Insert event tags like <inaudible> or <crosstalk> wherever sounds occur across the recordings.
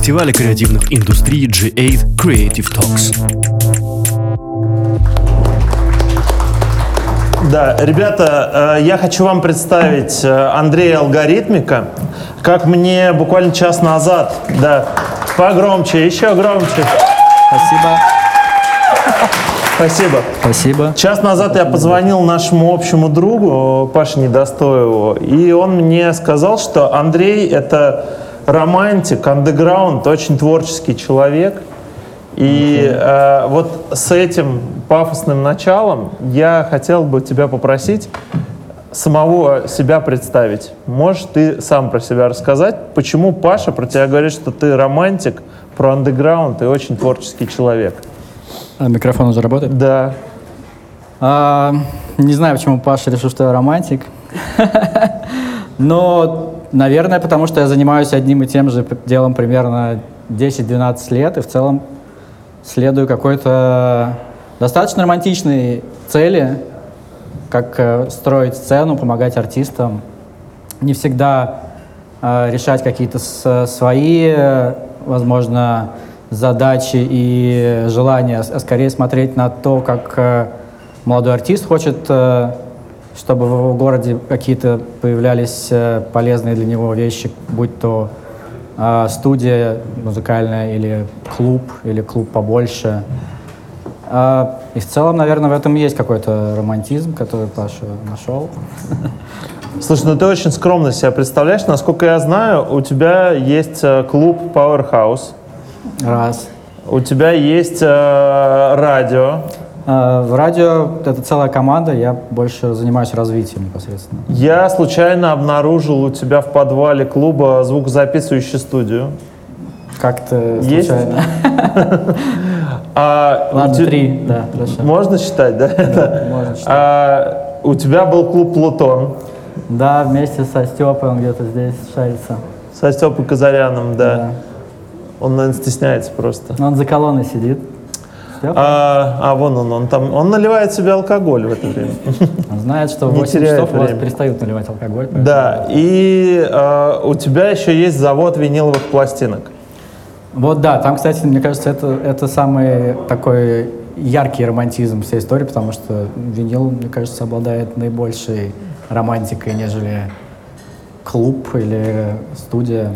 фестиваля креативных индустрий G8 Creative Talks. Да, ребята, э, я хочу вам представить э, Андрея Алгоритмика. Как мне буквально час назад, да, погромче, еще громче. Спасибо. Спасибо. Спасибо. Час назад я позвонил нашему общему другу Паше Недостоеву, и он мне сказал, что Андрей — это романтик, андеграунд, очень творческий человек. И э, вот с этим пафосным началом я хотел бы тебя попросить самого себя представить. Можешь ты сам про себя рассказать, почему Паша про тебя говорит, что ты романтик, про андеграунд и очень творческий человек? А микрофон уже работает? Да. А, не знаю, почему Паша решил, что я романтик. <laughs> Но, наверное, потому что я занимаюсь одним и тем же делом примерно 10-12 лет, и в целом следую какой-то достаточно романтичной цели, как э, строить сцену, помогать артистам. Не всегда э, решать какие-то свои, возможно, задачи и желания, а скорее смотреть на то, как э, молодой артист хочет, э, чтобы в его городе какие-то появлялись э, полезные для него вещи, будь то э, студия музыкальная или клуб, или клуб побольше. Э, и в целом, наверное, в этом есть какой-то романтизм, который Паша нашел. <laughs> Слушай, ну ты очень скромно себя представляешь. Насколько я знаю, у тебя есть э, клуб Powerhouse. Раз. У тебя есть э, радио. Э, в радио это целая команда, я больше занимаюсь развитием непосредственно. Я случайно обнаружил у тебя в подвале клуба звукозаписывающую студию. Как-то случайно. <laughs> А Ладно, три, да, хорошо. Можно считать, да? Да, <laughs> можно считать. А, у тебя был клуб «Плутон». Да, вместе со Степой он где-то здесь шарится. Со Степой Казаряном, да. Да. Он, наверное, стесняется просто. Он за колонной сидит. А, а вон он, он там, он наливает себе алкоголь в это время. Он знает, что в Не 8 теряет часов у вас время. перестают наливать алкоголь. поэтому- Да, и а, у тебя еще есть завод виниловых пластинок. Вот да, там, кстати, мне кажется, это, это самый такой яркий романтизм всей истории, потому что винил, мне кажется, обладает наибольшей романтикой, нежели клуб или студия.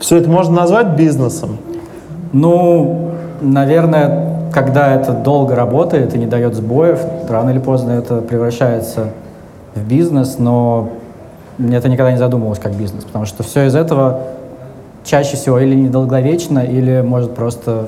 Все это можно назвать бизнесом. Ну, наверное, когда это долго работает и не дает сбоев, рано или поздно это превращается в бизнес, но мне это никогда не задумывалось как бизнес, потому что все из этого чаще всего или недолговечно, или может просто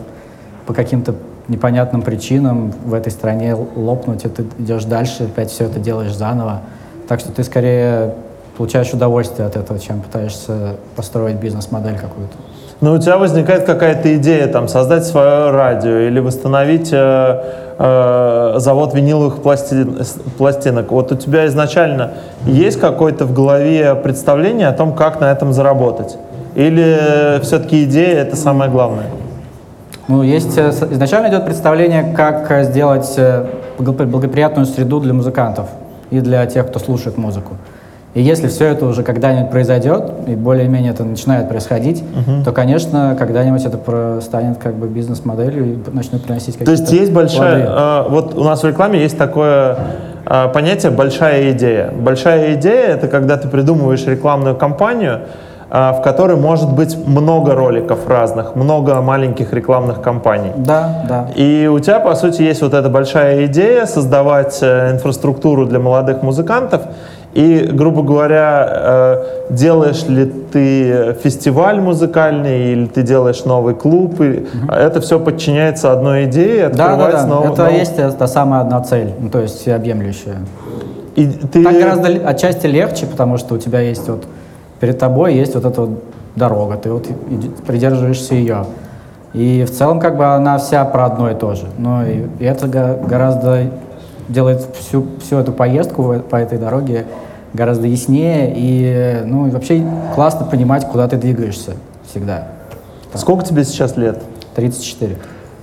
по каким-то непонятным причинам в этой стране лопнуть, и ты идешь дальше, опять все это делаешь заново. Так что ты скорее получаешь удовольствие от этого, чем пытаешься построить бизнес-модель какую-то. Но у тебя возникает какая-то идея, там, создать свое радио или восстановить э, э, завод виниловых пласти- с- пластинок. Вот у тебя изначально есть какое-то в голове представление о том, как на этом заработать? Или все-таки идея это самое главное? Ну, есть э, изначально идет представление, как э, сделать э, благо- благоприятную среду для музыкантов и для тех, кто слушает музыку. И если все это уже когда-нибудь произойдет, и более-менее это начинает происходить, то, конечно, когда-нибудь это станет как бы бизнес-моделью и начнет приносить То какие-то есть есть большая... э, вот у нас в рекламе есть такое э, понятие «большая идея». Большая идея — это когда ты придумываешь рекламную кампанию, э, в которой может быть много роликов разных, много маленьких рекламных кампаний. Да, да. И у тебя, по сути, есть вот эта большая идея создавать э, инфраструктуру для молодых музыкантов. И, грубо говоря, э, делаешь ли ты фестиваль музыкальный или ты делаешь новый клуб, и это все подчиняется одной идее, Да, да, открывается да. нов- это нов- есть э, та самая одна цель, ну, то есть всеобъемлющая. И ты... Так гораздо отчасти легче, потому что у тебя есть вот перед тобой есть вот эта вот дорога, ты вот придерживаешься ее. И в целом как бы она вся про одно и то же. Но и, это го- гораздо делает всю, всю эту поездку по этой дороге гораздо яснее и ну и вообще классно понимать, куда ты двигаешься всегда. Сколько тебе сейчас лет? 34.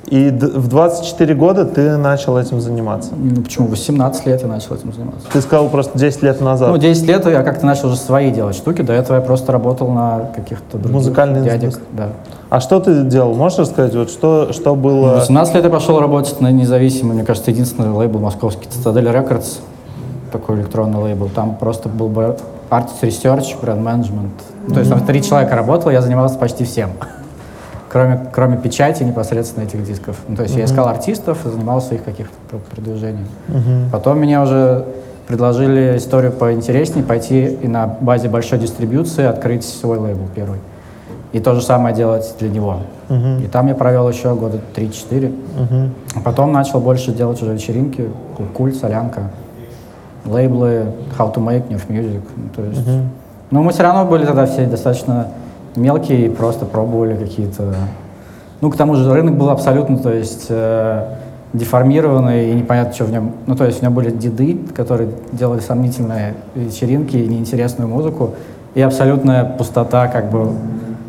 И в 24 года ты начал этим заниматься. Ну, почему? 18 лет я начал этим заниматься. Ты сказал просто 10 лет назад. Ну, 10 лет я как-то начал уже свои делать штуки. До этого я просто работал на каких-то других Музыкальный дядек. Да. А что ты делал? Можешь рассказать, вот что, что В было? 18 лет я пошел работать на независимый, мне кажется, единственный лейбл московский, Citadel Records, такой электронный лейбл. Там просто был бы artist research, бренд management. Ну, То есть там три человека работало, я занимался почти всем. Кроме, кроме печати непосредственно этих дисков. Ну, то есть я искал артистов и занимался их каких-то про- продвижением. Потом мне уже предложили историю поинтереснее, пойти и на базе большой дистрибьюции открыть свой лейбл первый. И то же самое делать для него. И там я провел еще года 3-4. А потом начал больше делать уже вечеринки, Культ, Солянка, лейблы, How to Make, New Music. Ну, то есть, Но мы все равно были тогда все достаточно мелкие просто пробовали какие-то... Ну, к тому же рынок был абсолютно, то есть, э, деформированный и непонятно, что в нем... Ну, то есть у него были деды, которые делали сомнительные вечеринки и неинтересную музыку, и абсолютная пустота как бы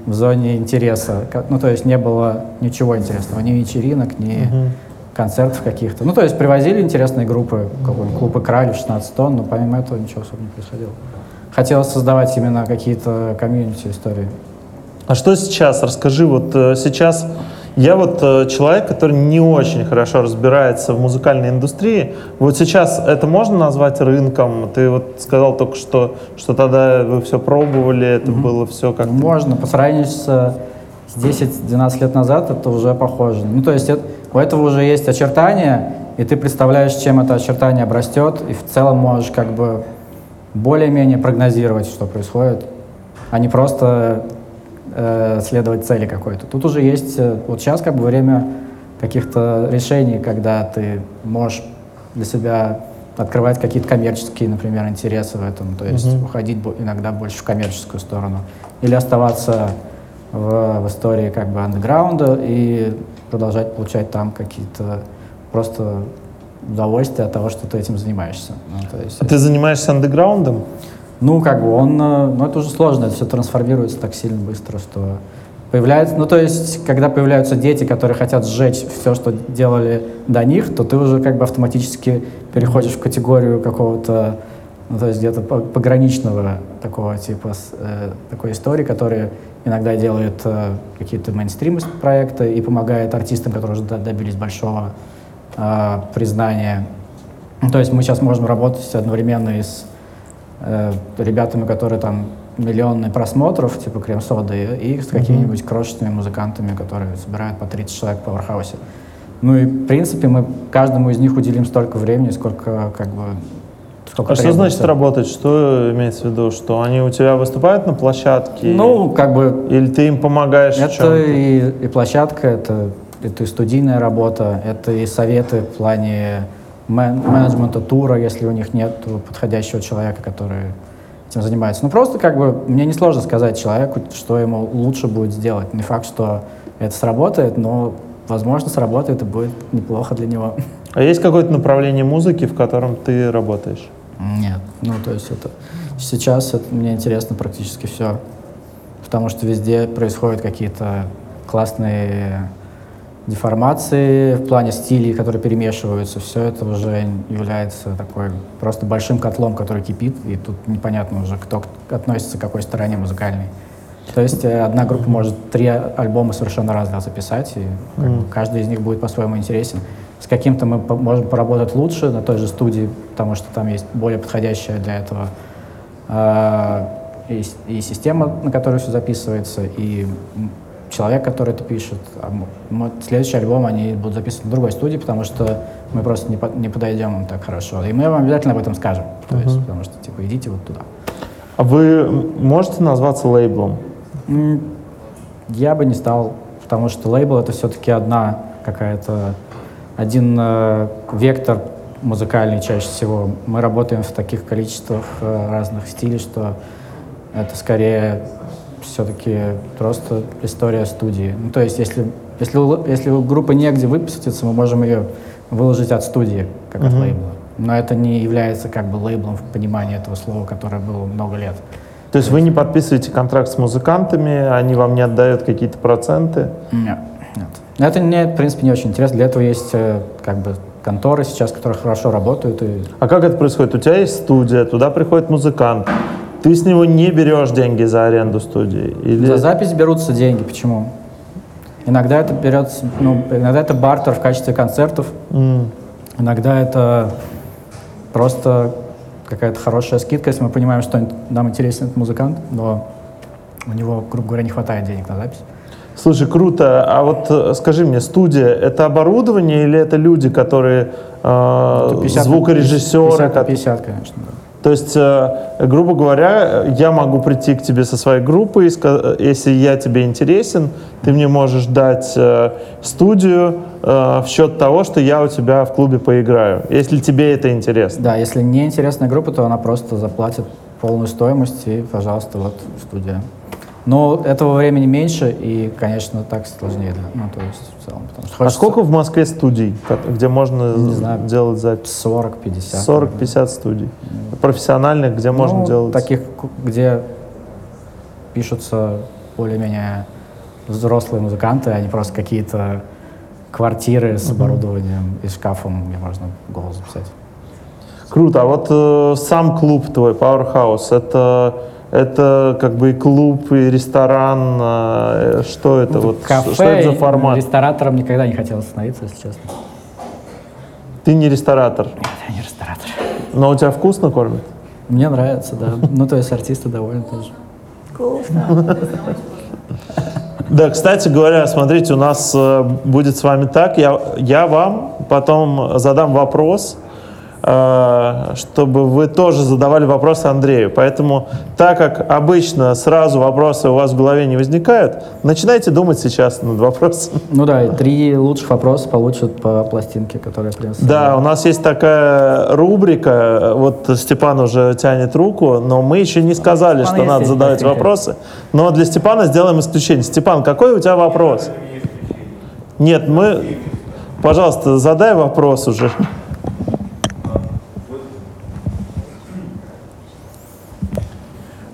в зоне интереса. Ну, то есть не было ничего интересного, ни вечеринок, ни концертов каких-то. Ну, то есть привозили интересные группы, какой-нибудь клуб «Икра» 16 тонн, но помимо этого ничего особо не происходило. Хотелось создавать именно какие-то комьюнити истории. А что сейчас? Расскажи, вот э, сейчас я вот э, человек, который не очень хорошо разбирается в музыкальной индустрии. Вот сейчас это можно назвать рынком? Ты вот сказал только что, что тогда вы все пробовали, это было все как Ну, Можно, по сравнению с, э, с 10-12 лет назад, это уже похоже. Ну, то есть это- у этого уже есть очертания, и ты представляешь, чем это очертание обрастет, и в целом можешь как бы более-менее прогнозировать, что происходит, а не просто э, следовать цели какой-то. Тут уже есть, э, вот сейчас как бы время каких-то решений, когда ты можешь для себя открывать какие-то коммерческие, например, интересы в этом, то есть уходить бо- иногда больше в коммерческую сторону, или оставаться в, в истории как бы андеграунда и продолжать получать там какие-то просто удовольствия от того, что ты этим занимаешься. Ну, то есть А ты занимаешься андеграундом? Ну, как бы он, э, ну, это уже сложно, это все трансформируется так сильно быстро, что появляется, ну, то есть, когда появляются дети, которые хотят сжечь все, что делали до них, то ты уже как бы автоматически переходишь в категорию какого-то, ну, то есть где-то по- пограничного такого типа, э, такой истории, которые иногда делает э, какие-то мейнстрим проекты и помогает артистам, которые уже до- добились большого э, признания. Ну, То есть мы сейчас можем работать одновременно и с э, ребятами, которые там миллионы просмотров, типа крем-соды, и с какими-нибудь крошечными музыкантами, которые собирают по 30 человек в Пауэрхаусе. Ну и, в принципе, мы каждому из них уделим столько времени, сколько, как бы, сколько А что требуется. значит работать? Что имеется в виду? Что они у тебя выступают на площадке? Ну, как бы, Или ты им помогаешь в это и, и площадка, это, это и студийная работа, это и советы в плане мен- менеджмента тура, если у них нет подходящего человека, который этим занимается. Ну, просто как бы мне несложно сказать человеку, что ему лучше будет сделать. Не факт, что это сработает, но, возможно, сработает и будет неплохо для него. А есть какое-то направление музыки, в котором ты работаешь? Нет, ну то есть это сейчас это, мне интересно практически все, потому что везде происходят какие-то классные деформации в плане стилей, которые перемешиваются. Все это уже является такой просто большим котлом, который кипит, и тут непонятно уже, кто относится к какой стороне музыкальной. То есть э, одна группа может три альбома совершенно разных записать, и как бы, каждый из них будет по-своему интересен. С каким-то мы по- можем поработать лучше на той же студии, потому что там есть более подходящая для этого э, и, и система, на которой все записывается, и человек, который это пишет. А м- м- следующий альбом они будут записаны в другой студии, потому что мы просто не, по- не подойдем им так хорошо. И мы вам обязательно об этом скажем. То есть, потому что, типа, идите вот туда. А вы можете назваться лейблом? Я бы не стал, потому что лейбл это все-таки одна какая-то, один э, вектор музыкальный чаще всего. Мы работаем в таких количествах э, разных стилей, что это скорее все-таки просто история студии. Ну, то есть, если, если, если у группы негде выпуститься, мы можем ее выложить от студии, как от лейбла. Но это не является как бы лейблом в понимании этого слова, которое было много лет. То есть вы не подписываете контракт с музыкантами, они вам не отдают какие-то проценты? Нет, нет. Это мне, в принципе, не очень интересно. Для этого есть э, как бы конторы сейчас, которые хорошо работают. И... А как это происходит? У тебя есть студия, туда приходит музыкант. Ты с него не берешь деньги за аренду студии? Или... За запись берутся деньги. Почему? Иногда это берется, ну, иногда это бартер в качестве концертов. М. Иногда это просто какая-то хорошая скидка, если мы понимаем, что нам интересен этот музыкант, но у него, грубо говоря, не хватает денег на запись. Слушай, круто. А вот э, скажи мне, студия — это оборудование или это люди, которые э, Это 50 на звукорежиссеры? 50 на ко- 50, конечно. да. То есть, э, грубо говоря, я могу прийти к тебе со своей группой, если я тебе интересен, ты мне можешь дать э, студию э, в счет того, что я у тебя в клубе поиграю, если тебе это интересно. Да, если не интересная группа, то она просто заплатит полную стоимость и, пожалуйста, вот студия. Но этого времени меньше, и, конечно, так сложнее. Ну, то есть, целом, потому что А хочется сколько в Москве студий, где можно Не знаю. делать запись? 40-50. 40-50 студий. Профессиональных, где можно Ну, делать? таких, где пишутся более-менее взрослые музыканты, а не просто какие-то квартиры с оборудованием и шкафом, где можно голос записать. Круто. А вот э, сам клуб твой, Powerhouse, это, это как бы и клуб, и ресторан, э, что это? вот, Кафе, что это за формат? ресторатором никогда не хотел становиться, если честно. Ты не ресторатор, Я не ресторатор. но у тебя вкусно кормят? Мне нравится, да. Ну, то есть артисты довольны тоже. Да, кстати говоря, смотрите, у нас э, будет с вами так. Я, я вам потом задам вопрос, чтобы вы тоже задавали вопросы Андрею. Поэтому, так как обычно сразу вопросы у вас в голове не возникают, начинайте думать сейчас над вопросом. <laughs> Ну да, и три лучших вопроса получат по пластинке, которая принес. Да, у нас есть такая рубрика, вот Степан уже тянет руку, но мы еще не сказали, Степан что надо задавать пластинка. вопросы. Но для Степана сделаем исключение. Степан, какой у тебя вопрос? Нет, мы... Пожалуйста, задай вопрос уже.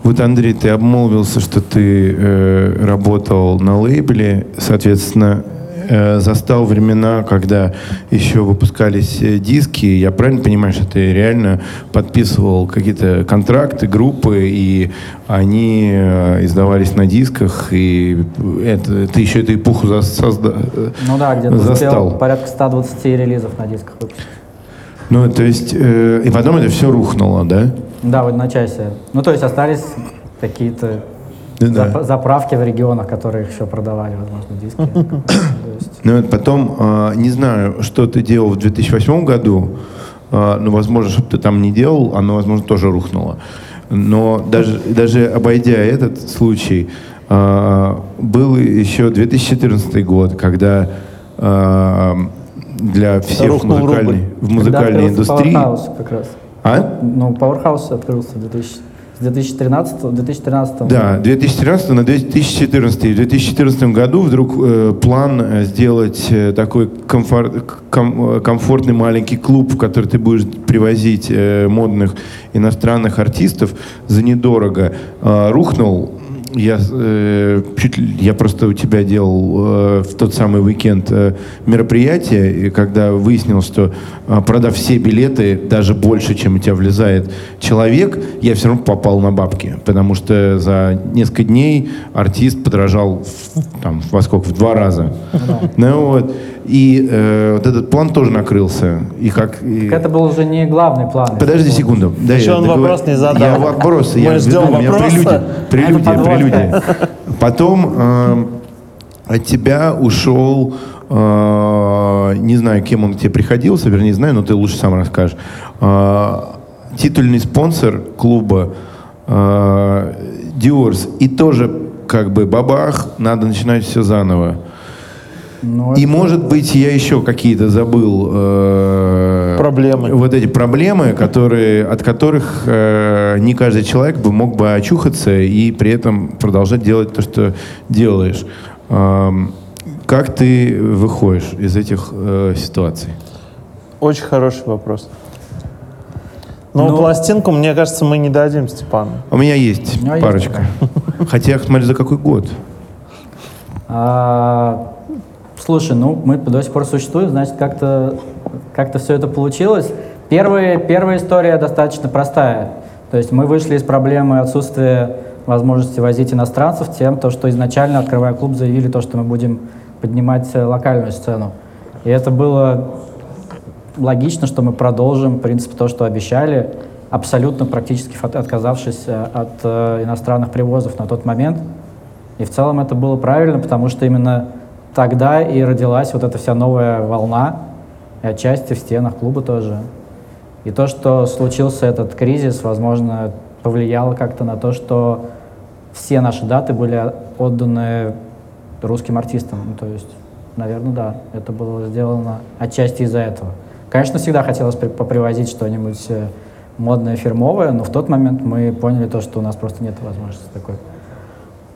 Вот, Андрей, ты обмолвился, что ты э, работал на лейбле, соответственно, э, застал времена, когда еще выпускались э, диски. Я правильно понимаю, что ты реально подписывал какие-то контракты, группы, и они э, издавались на дисках, и это, ты еще эту эпоху за- созда- Ну да, где-то застал. порядка 120 релизов на дисках. Ну, то есть, э, и потом это все рухнуло, да? Да, в одночасье. Ну, то есть остались какие-то Да. зап- заправки в регионах, которые еще продавали, возможно, диски. Ну вот потом, а, не знаю, что ты делал в 2008 году, а, ну, возможно, что ты там не делал, оно, возможно, тоже рухнуло. Но даже, даже обойдя этот случай, а, был еще 2014 год, когда для всех Рухнул музыкальной, в музыкальной когда открылся индустрии... Как раз. А? Ну, Powerhouse открылся в 2000 с 2013 2013 Да, 2013 на 2014. И в 2014 году вдруг э, план э, сделать э, такой комфор- ком- э, комфортный маленький клуб, в который ты будешь привозить э, модных иностранных артистов за недорого, э, рухнул. Я, э, чуть я просто у тебя делал э, в тот самый уикенд э, мероприятие, и когда выяснил, что э, продав все билеты, даже больше, чем у тебя влезает человек, я все равно попал на бабки, потому что за несколько дней артист подорожал в- там, во сколько? В два раза. Ну, вот. И э, вот этот план тоже накрылся. И как, и- Так это был уже не главный план. Подожди секунду. Да, Еще я он договор- вопрос не задал. Я вопрос. Мы я ждем веду, у меня вопроса. Прелюдия, прелюдия, прелюдия. Потом э, от тебя ушел, э, не знаю, кем он к тебе приходился, вернее, знаю, но ты лучше сам расскажешь. Э, титульный спонсор клуба э, Diors. И тоже как бы бабах, надо начинать все заново. Ну, И может быть я еще какие-то забыл э, Проблемы. Вот эти проблемы, которые от которых э, не каждый человек бы мог бы очухаться и при этом продолжать делать то, что делаешь. Эм, как ты выходишь из этих э, ситуаций? Очень хороший вопрос. Но Ну- пластинку, мне кажется, мы не дадим Степану. У меня есть У меня есть парочка. Хотя, смотри, за какой год? А, Слушай, ну мы до сих пор существуем, значит, как-то как все это получилось. Первая, первая история достаточно простая. То есть мы вышли из проблемы отсутствия возможности возить иностранцев тем, то, что изначально, открывая клуб, заявили то, что мы будем поднимать локальную сцену. И это было логично, что мы продолжим, в принципе, то, что обещали, абсолютно практически отказавшись э, от э, иностранных привозов на тот момент. И в целом это было правильно, потому что именно тогда и родилась вот эта вся новая волна, и отчасти в стенах клуба тоже. И то, что случился этот кризис, возможно, повлияло как-то на то, что все наши даты были отданы русским артистам. Ну, то есть, наверное, да, это было сделано отчасти из-за этого. Конечно, всегда хотелось попривозить что-нибудь э, модное, фирмовое, но в тот момент мы поняли то, что у нас просто нет возможности такой.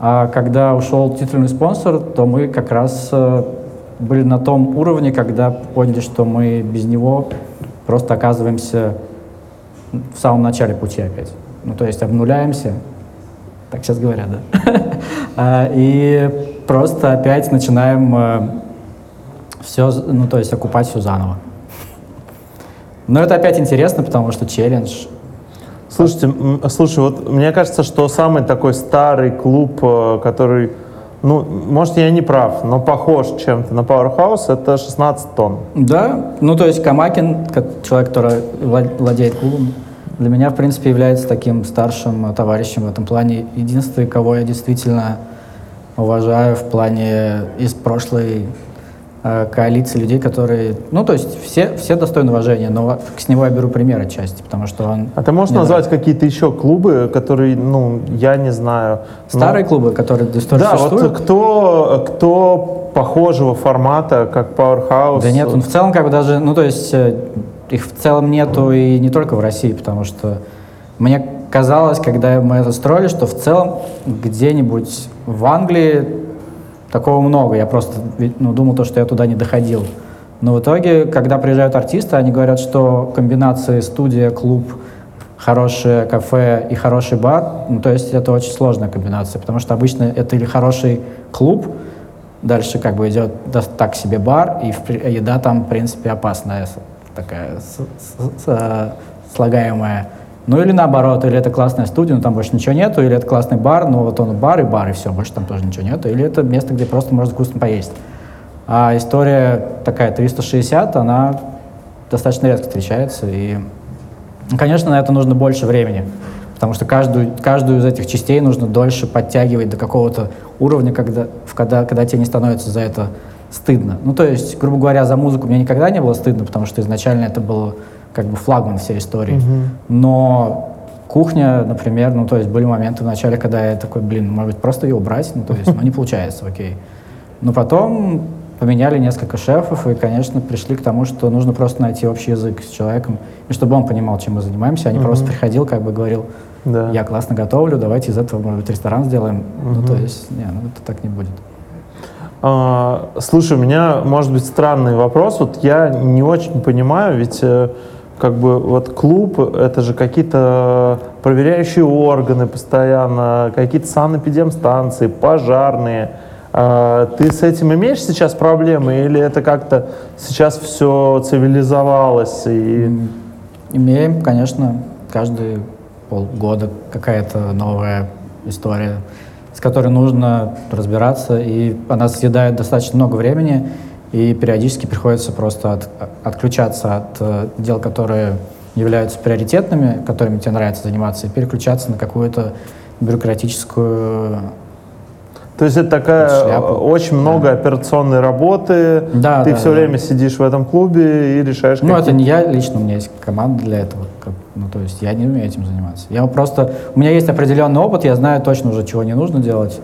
А когда ушел титульный спонсор, то мы как раз э, были на том уровне, когда поняли, что мы без него просто оказываемся в самом начале пути опять. Ну, то есть обнуляемся, так сейчас говорят, да? <laughs> А, и просто опять начинаем э, все, ну, то есть окупать все заново. Но это опять интересно, потому что челлендж. Слушайте, слушай, вот мне кажется, что самый такой старый клуб, э, который, ну, может, я не прав, но похож чем-то на Powerhouse, это 16 тонн. Да, ну, то есть Камакин, как человек, который владеет клубом, для меня, в принципе, является таким старшим товарищем в этом плане. Единственный, кого я действительно уважаю в плане из прошлой Э, коалиции людей, которые, ну, то есть все, все достойны уважения, но с него я беру пример отчасти, потому что он... А ты можешь назвать какие-то еще клубы, которые, ну, я не знаю... Старые но... клубы, которые до истории Да, существуют? вот кто, кто похожего формата, как Powerhouse? Да нет, он в целом как бы даже, ну, то есть э, их в целом нету и не только в России, потому что мне казалось, когда мы это строили, что в целом где-нибудь в Англии Такого много. Я просто ну, думал, то, что я туда не доходил. Но в итоге, когда приезжают артисты, они говорят, что комбинации студия, клуб, хорошее кафе и хороший бар, ну, то есть это очень сложная комбинация, потому что обычно это или хороший клуб, дальше как бы идет так себе бар, и еда там, в принципе, опасная, такая с, слагаемая. Ну или наоборот, или это классная студия, но там больше ничего нету, или это классный бар, но вот он бар и бар, и все, больше там тоже ничего нету, или это место, где просто можно вкусно поесть. А история такая 360, она достаточно редко встречается, и, конечно, на это нужно больше времени, потому что каждую, каждую из этих частей нужно дольше подтягивать до какого-то уровня, когда, когда, когда тебе не становится за это стыдно. Ну, то есть, грубо говоря, за музыку мне никогда не было стыдно, потому что изначально это было как бы флагман всей истории. Угу. Но кухня, например, ну, то есть были моменты в начале, когда я такой, блин, может быть, просто ее убрать, ну, то есть, ну, не получается, окей. Но потом поменяли несколько шефов и, конечно, пришли к тому, что нужно просто найти общий язык с человеком, и чтобы он понимал, чем мы занимаемся, а не угу. просто приходил, как бы говорил, да. я классно готовлю, давайте из этого, может быть, ресторан сделаем. Угу. Ну, то есть, не, ну, это так не будет. А, слушай, у меня, может быть, странный вопрос. Вот я не очень понимаю, ведь э, как бы вот клуб, это же какие-то проверяющие органы постоянно, какие-то санэпидемстанции, пожарные. А, ты с этим имеешь сейчас проблемы или это как-то сейчас все цивилизовалось? И... Имеем, конечно, каждые полгода какая-то новая история, с которой нужно разбираться, и она съедает достаточно много времени, и периодически приходится просто от, отключаться от э, дел, которые являются приоритетными, которыми тебе нравится заниматься, и переключаться на какую-то бюрократическую то есть это такая шляпу. очень много да. операционной работы. Да, Ты да, все да. время сидишь в этом клубе и решаешь. Ну, это не я лично, у меня есть команда для этого. Ну, то есть я не умею этим заниматься. Я просто, у меня есть определенный опыт, я знаю точно уже, чего не нужно делать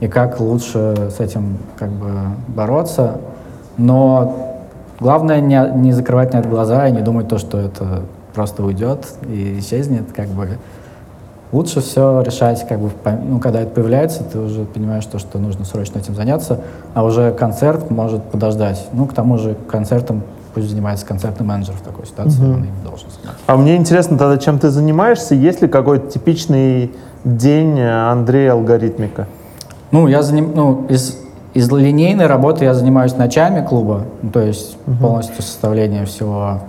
и как лучше с этим как бы бороться. Но главное не, не закрывать на это глаза и не думать то, что это просто уйдет и исчезнет, как бы. Лучше все решать, как бы, ну, когда это появляется, ты уже понимаешь то, что нужно срочно этим заняться, а уже концерт может подождать. Ну, к тому же концертом пусть занимается концертный менеджер в такой ситуации, угу. он им должен заниматься. А мне интересно тогда, чем ты занимаешься, есть ли какой-то типичный день Андрея алгоритмика? Ну, я заним... ну, из из линейной работы я занимаюсь ночами клуба, ну, то есть полностью составлением всего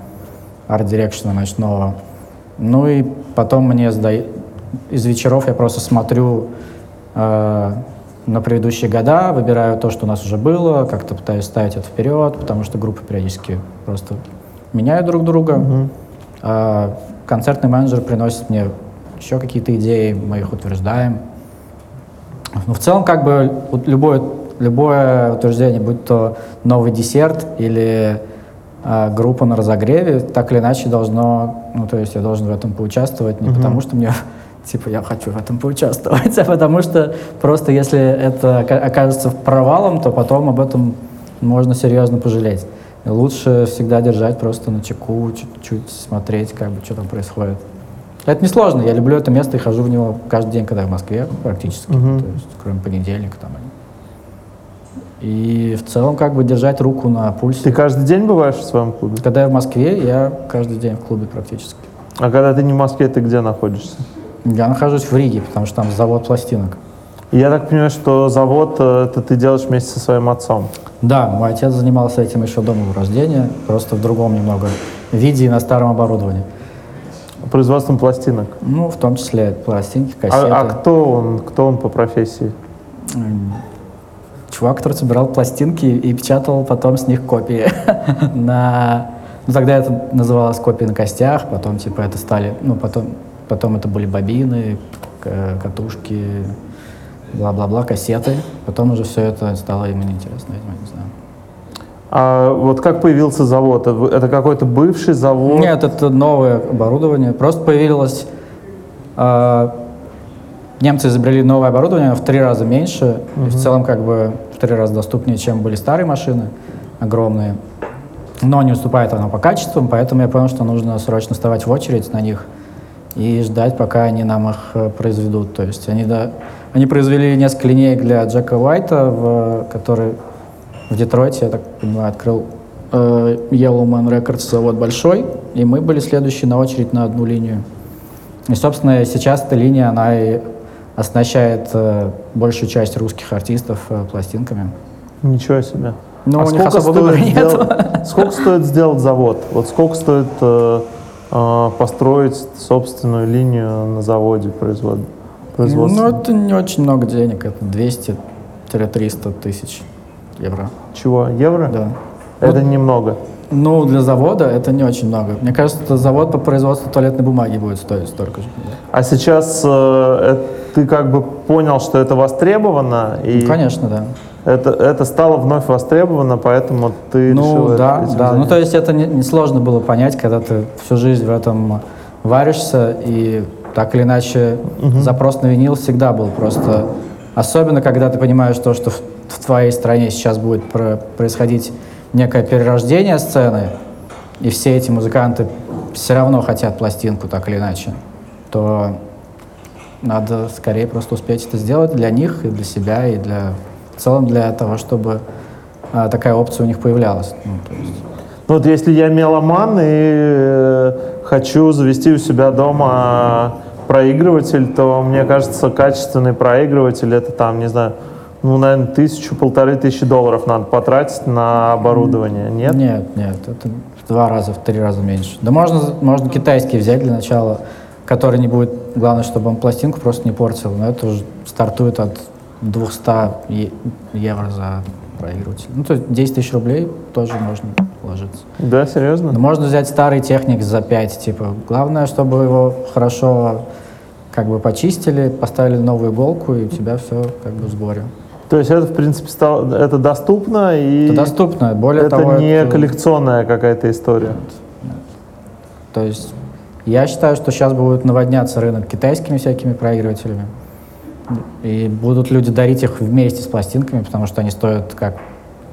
арт-дирекшена ночного. Ну и потом мне сда- из вечеров я просто смотрю э, на предыдущие года, выбираю то, что у нас уже было, как-то пытаюсь ставить это вперед, потому что группы периодически просто меняют друг друга. А концертный менеджер приносит мне еще какие-то идеи, мы их утверждаем. Ну, в целом, как бы вот любое, любое утверждение, будь то новый десерт или а, группа на разогреве, так или иначе должно, ну, то есть я должен в этом поучаствовать не потому, что мне, <laughs> типа, я хочу в этом поучаствовать, <laughs> а потому что просто если это ока- окажется провалом, то потом об этом можно серьезно пожалеть. И лучше всегда держать просто на чеку, чуть-чуть смотреть, как бы, что там происходит. Это несложно, я люблю это место и хожу в него каждый день, когда я в Москве, практически, то есть, кроме понедельника там. И в целом как бы держать руку на пульсе. Ты каждый день бываешь в своем клубе? Когда я в Москве, я каждый день в клубе практически. А когда ты не в Москве, ты где находишься? Я нахожусь в Риге, потому что там завод пластинок. Я так понимаю, что завод э, это ты делаешь вместе со своим отцом. Да, мой отец занимался этим еще до моего рождения, просто в другом немного виде и на старом оборудовании. Производством пластинок. Ну, в том числе пластинки, кассеты. А, а кто он? Кто он по профессии? Чувак, который собирал пластинки и печатал потом с них копии <laughs> на... Ну, тогда это называлось копии на костях, потом, типа, это стали... Ну, потом, потом это были бобины, к- катушки, бла-бла-бла, кассеты. Потом уже все это стало ему неинтересно, видимо, не знаю. А вот как появился завод? Это это какой-то бывший завод? Нет, это новое оборудование. Просто появилось... а, немцы изобрели новое оборудование в три раза меньше, и в целом как бы в три раза доступнее, чем были старые машины, огромные. Но не уступает оно по качествам, поэтому я понял, что нужно срочно вставать в очередь на них и ждать, пока они нам их э, произведут. То есть они, да, они произвели несколько линеек для Джека Уайта, в, который в Детройте, я так понимаю, открыл э, Yellowman Records завод большой, и мы были следующие на очередь на одну линию. И, собственно, сейчас эта линия, она и оснащает э, большую часть русских артистов э, пластинками. Ничего себе. Ну, А у них сколько особо выбора сделать, <laughs> сколько стоит сделать завод? Вот сколько стоит э, э, построить собственную линию на заводе производ... производства? Ну, это не очень много денег, это 200-300 тысяч евро. Чего? Евро? Да. Это немного. Ну, для завода это не очень много. Мне кажется, завод по производству туалетной бумаги будет стоить столько же. А сейчас э, ты как бы понял, что это востребовано, и Ну, конечно, да. это, это стало вновь востребовано, поэтому ты решил Ну это- да, этим да. Ну то есть это не- несложно было понять, когда ты всю жизнь в этом варишься, и так или иначе запрос на винил всегда был просто... Особенно, когда ты понимаешь то, что в, в твоей стране сейчас будет про- происходить некое перерождение сцены, и все эти музыканты все равно хотят пластинку, так или иначе, то надо скорее просто успеть это сделать для них и для себя, и для в целом для того, чтобы а, такая опция у них появлялась. Ну, то есть, Ну вот если я меломан и э, хочу завести у себя дома проигрыватель, то мне кажется, качественный проигрыватель это там, не знаю, ну, наверное, тысячу, полторы тысячи долларов надо потратить на оборудование, нет? Нет, нет, это в два раза, в три раза меньше. Да можно, можно китайский взять для начала, который не будет, главное, чтобы он пластинку просто не портил, но это уже стартует от 200 е- евро за проигрыватель. Ну, то есть 10 тысяч рублей тоже можно вложиться. Да, серьезно? Но можно взять старый техник за 5, типа. Главное, чтобы его хорошо как бы почистили, поставили новую иголку, и у тебя все как бы в сборе. То есть это, в принципе, стало, это доступно и Это доступно. Более это того, не это- коллекционная какая-то история. То есть я считаю, что сейчас будет наводняться рынок китайскими всякими проигрывателями. И будут люди дарить их вместе с пластинками, потому что они стоят как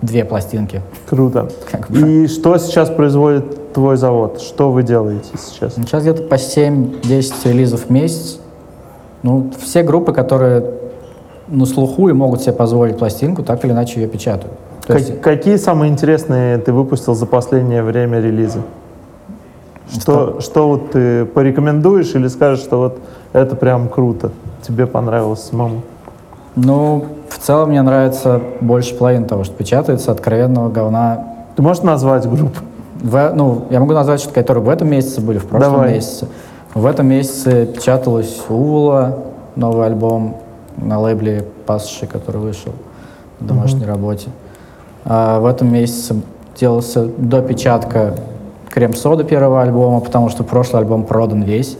две пластинки. Круто. <laughs> Как бы. И что сейчас производит твой завод? Что вы делаете сейчас? Ну, Сейчас где-то по 7-10 релизов в месяц. Ну, все группы, которые на слуху и могут себе позволить пластинку, так или иначе ее печатают. То Как- есть, какие самые интересные ты выпустил за последнее время релизы? Что, что вот ты порекомендуешь или скажешь, что вот это прям круто, тебе понравилось самому? Ну, в целом мне нравится больше половины того, что печатается, откровенного говна. Ты можешь назвать группу? В, ну, я могу назвать, что которые в этом месяце были, в прошлом Давай. месяце. В этом месяце печаталась Увула, новый альбом на лейбле Пасши, который вышел на домашней работе. А в этом месяце делался допечатка Крем-сода первого альбома, потому что прошлый альбом продан весь.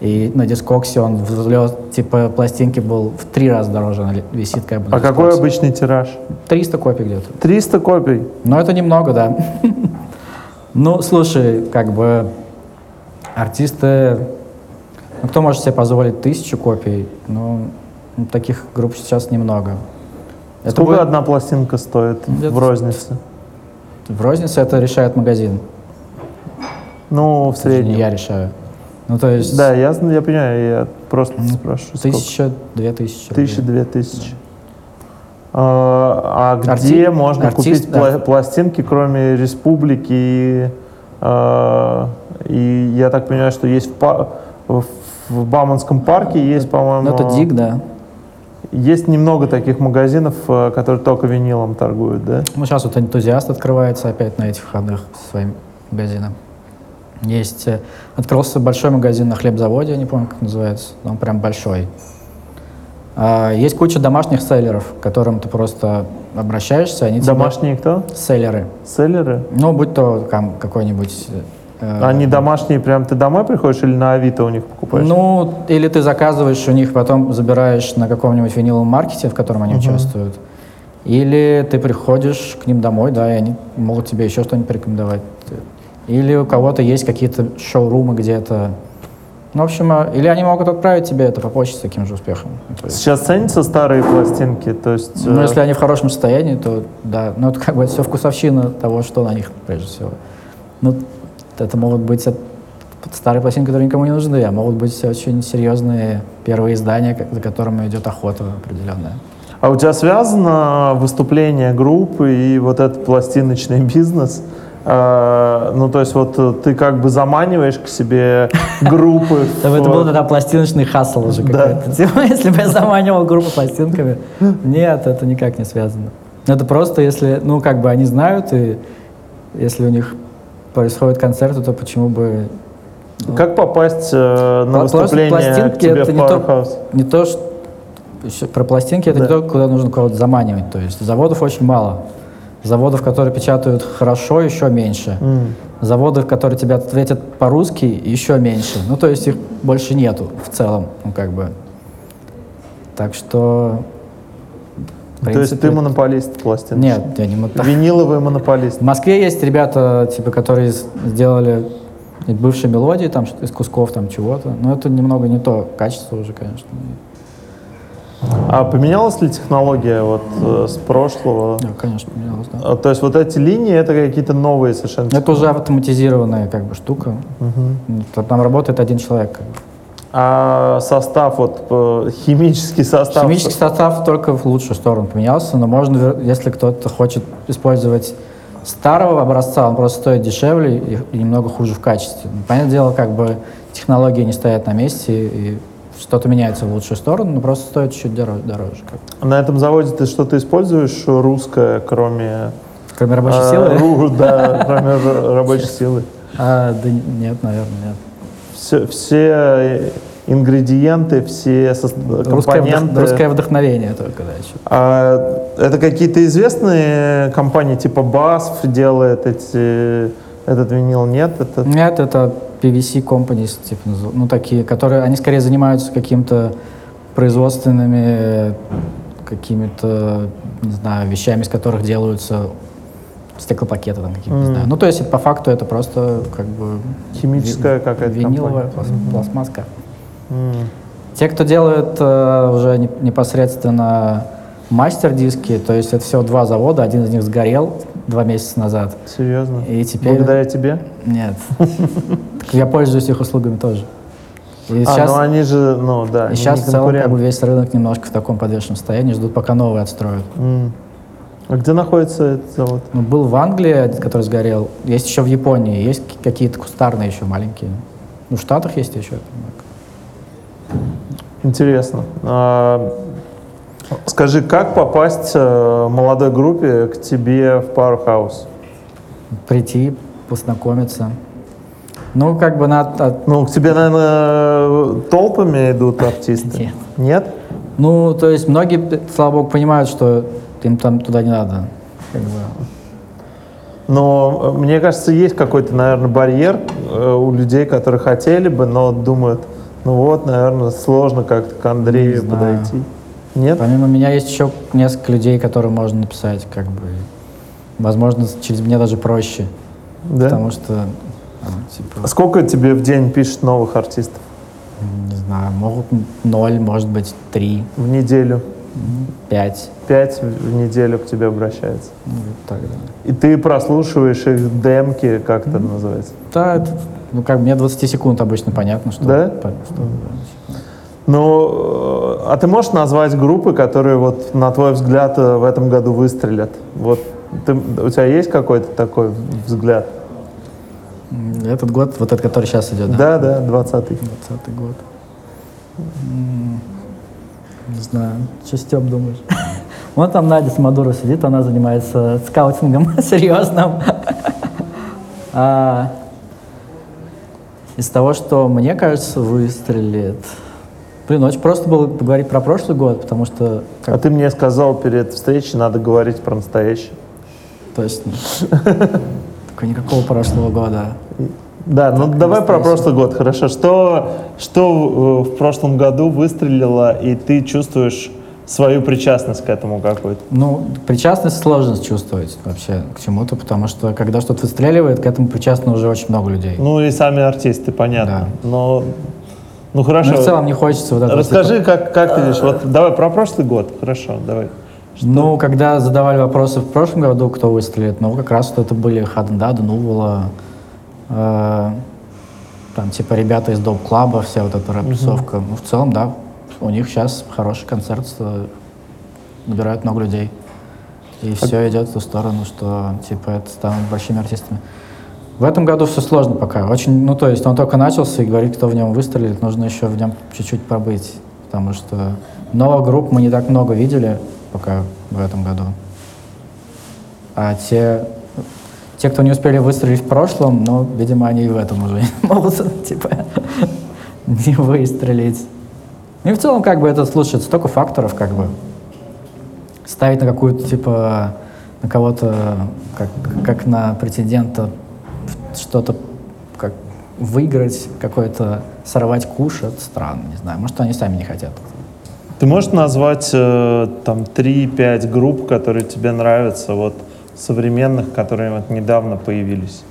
И на дискоксе он взлет, типа пластинки был в три раза дороже, она висит как бы А какой обычный тираж? 300 копий где-то. 300 копий. Но это немного, да. <laughs> Ну, слушай, как бы артисты... Ну, кто может себе позволить тысячу копий? Ну, ну, таких групп сейчас немного. Сколько одна пластинка стоит в рознице? В рознице это решает магазин. Ну, в среднем. я решаю. Ну, то есть Да, я, я понимаю, я просто спрашиваю. сколько? тысяча, две тысячи. Тысяча, две тысячи. А, а Арти- где можно артист, купить да. пла- пластинки, кроме республики? И, а, и я так понимаю, что есть в, па- в, Бауманском парке есть, по-моему, Ну, это дик, да. есть немного таких магазинов, э, которые только винилом торгуют, да? Ну, сейчас вот энтузиаст открывается опять на этих выходных со своим магазином. Есть, э, открылся большой магазин на хлебзаводе, я не помню, как называется, он прям большой. А, есть куча домашних селлеров, к которым ты просто обращаешься, они Домашние кто? селлеры. Селлеры? Ну, будь то там какой-нибудь... э, Они домашние, прям ты домой приходишь или на Авито у них покупаешь? Ну, или ты заказываешь у них, потом забираешь на каком-нибудь виниловом маркете, в котором они участвуют. Или ты приходишь к ним домой, да, и они могут тебе еще что-нибудь порекомендовать. Или у кого-то есть какие-то шоурумы где-то. Ну, в общем, а, или они могут отправить тебе это по почте с таким же успехом. Сейчас ценятся старые пластинки, то есть... ну, э, если они в хорошем состоянии, то да. Ну, это как бы все вкусовщина того, что на них, прежде всего. Ну, это могут быть старые пластинки, которые никому не нужны, а могут быть очень серьезные первые издания, за которыми идет охота определенная. А у тебя связано выступление группы и вот этот пластиночный бизнес? А, ну, то есть вот э, ты как бы заманиваешь к себе группы. <laughs> Это, это был в- тогда пластиночный хасл уже какой-то. <laughs> Типа, если бы я заманивал группу пластинками. Нет, это никак не связано. Это просто если, ну, как бы они знают, и если у них происходят концерты, то почему бы... Как попасть э, на выступление к пластинки тебе это в не то- Powerhouse? Не то, что... про пластинки, это не то, куда нужно кого-то заманивать. То есть заводов очень мало. Заводов, которые печатают хорошо, еще меньше. М. Заводов, которые тебе ответят по-русски, еще меньше. Ну, то есть их больше нету в целом, ну, как бы. Так что... в То есть ты принципе, монополист пластин? Нет, я не мото- Виниловый монополист. В Москве есть ребята, типа, которые сделали бывшие мелодии, там, из кусков там чего-то. Но это немного не то качество уже, конечно. А поменялась ли технология вот э, с прошлого? Да, конечно, менялось, да. А, То есть вот эти линии это какие-то новые совершенно. Это уже автоматизированная как бы штука. Т- Там работает один человек. как бы. А состав, вот э, химический состав. Химический состав только в лучшую сторону поменялся, но можно, если кто-то хочет использовать старого образца, он просто стоит дешевле и, и немного хуже в качестве. Понятное дело, как бы технологии не стоят на месте, и что-то меняется в лучшую сторону, но просто стоит чуть дороже. дороже как. На этом заводе ты что-то используешь русское, кроме Кроме рабочей а, силы? ру- да, кроме <laughs> рабочей силы. А, да нет, наверное, нет. Все, все ингредиенты, все сос- Русское, вдох- компоненты. русское вдохновение только, да, еще. А это какие-то известные компании, типа BASF делает эти, этот винил? Нет? Это... Нет, это PVC companies, типа, ну, такие, которые, они скорее занимаются каким-то производственными какими-то, не знаю, вещами, из которых делаются стеклопакеты там какие-то, не Мгм. знаю. Ну, то есть, по факту, это просто, как бы... Химическая ви- какая-то Виниловая компания. плас- пластмасска. М. Те, кто делают э, уже не- непосредственно мастер-диски, то есть это всего два завода, один из них сгорел два месяца назад. Серьезно? И теперь... Благодаря тебе? Нет. Я пользуюсь их услугами тоже. И а, сейчас, ну они же, ну да, и сейчас в целом как бы весь рынок немножко в таком подвешенном состоянии, ждут, пока новые отстроят. М. А где находится этот завод? Ну, был в Англии, который сгорел. Есть еще в Японии, есть какие-то кустарные еще маленькие. Ну, в Штатах есть еще. Интересно. А, Скажи, как попасть э, молодой группе к тебе в Powerhouse? Прийти, познакомиться. Ну, как бы надо... Ну, к тебе, наверное, толпами идут артисты? Нет. Нет? Ну, то есть многие, слава богу, понимают, что им там туда не надо. Как бы. Но э, мне кажется, есть какой-то, наверное, барьер э, у людей, которые хотели бы, но думают, ну вот, наверное, сложно как-то к Андрею подойти. Нет? Помимо меня есть еще несколько людей, которым можно написать, как бы. Возможно, через меня даже проще. Да? Потому что, ну, типа, Сколько тебе в день пишет новых артистов? не знаю, могут ноль, может быть, три, В неделю? пять. Пять в неделю к тебе обращается. Ну, так, да. И ты прослушиваешь их демки, как это называется? Да, это, ну, как мне 20 секунд обычно понятно, что... Да? что- Ну, э, а ты можешь назвать группы, которые, вот, на твой взгляд, э, в этом году выстрелят? Вот ты, у тебя есть какой-то такой взгляд? Этот год, вот этот, который сейчас идет, да? Да, да, 20-й. 20 год. Не знаю, что Степ думаешь? <laughs> Вон там Надя Самодурова сидит, она занимается скаутингом <laughs> серьезным. А, Из того, что мне кажется, выстрелит. Блин, очень просто было поговорить про прошлый год, потому что как А ты мне сказал перед встречей, надо говорить про настоящий. точно. <laughs> Такого никакого прошлого года. Да, ну давай про прошлый год, хорошо. Что, что э, в прошлом году выстрелило, и ты чувствуешь свою причастность к этому какой-то? Ну, причастность сложно чувствовать вообще к чему-то, потому что когда что-то выстреливает, к этому причастно уже очень много людей. Ну и сами артисты, понятно. Но, ну хорошо. Ну, в целом не хочется вот этого. Расскажи, как, как ты видишь. Вот давай про прошлый год. Хорошо, давай. Ну, когда задавали вопросы в прошлом году, кто выстрелит, ну, как раз вот это были Хадендада, Нувола, э, там, типа, ребята из Доп Клаба, вся вот эта рэп-тусовка. Ну, в целом, да, у них сейчас хороший концерт, э, набирают много людей. И все идет в ту сторону, что, типа, это станут большими артистами. В этом году все сложно пока. Очень, ну, то есть он только начался, и говорить, кто в нем выстрелит, нужно еще в нем чуть-чуть пробыть. Потому что новых групп мы не так много видели пока в этом году. А те, те, кто не успели выстрелить в прошлом, ну, видимо, они и в этом уже <laughs> могут, типа, <laughs> не выстрелить. И в целом, как бы, это слушает столько факторов, как бы. Ставить на какую-то, типа, на кого-то, как, как на претендента, что-то, как выиграть, какой-то, сорвать куш, это странно, не знаю. Может, они сами не хотят. Ты можешь назвать э, там 3-5 групп, которые тебе нравятся, вот современных, которые вот недавно появились?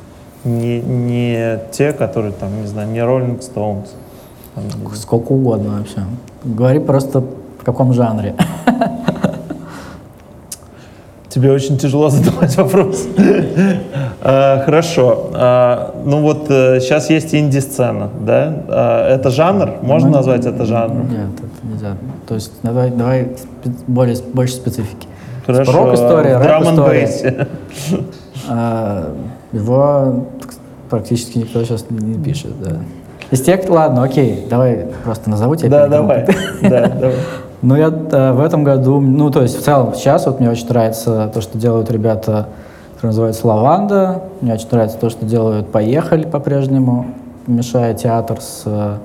Не, не те, которые там, не знаю, не Rolling Stones. там. Сколько угодно вообще. Говори просто в каком жанре. <laughs> Тебе очень тяжело <laughs> задавать вопрос. А, Хорошо. А, Ну вот сейчас есть инди-сцена, да? А, Это жанр? Можно Ну, назвать это жанром? Нет, это нельзя. То есть давай, давай более, больше специфики. Хорошо. Рок-история, рэп-история. <laughs> Его практически никто сейчас не пишет, да. Из тех, ладно, окей, давай просто назову тебя. <laughs> Да, давай. Да, давай. Ну, я э, в этом году, ну, то есть в целом сейчас вот мне очень нравится то, что делают ребята, которые называются «Лаванда». Мне очень нравится то, что делают «Поехали» по-прежнему, мешая театр с, э,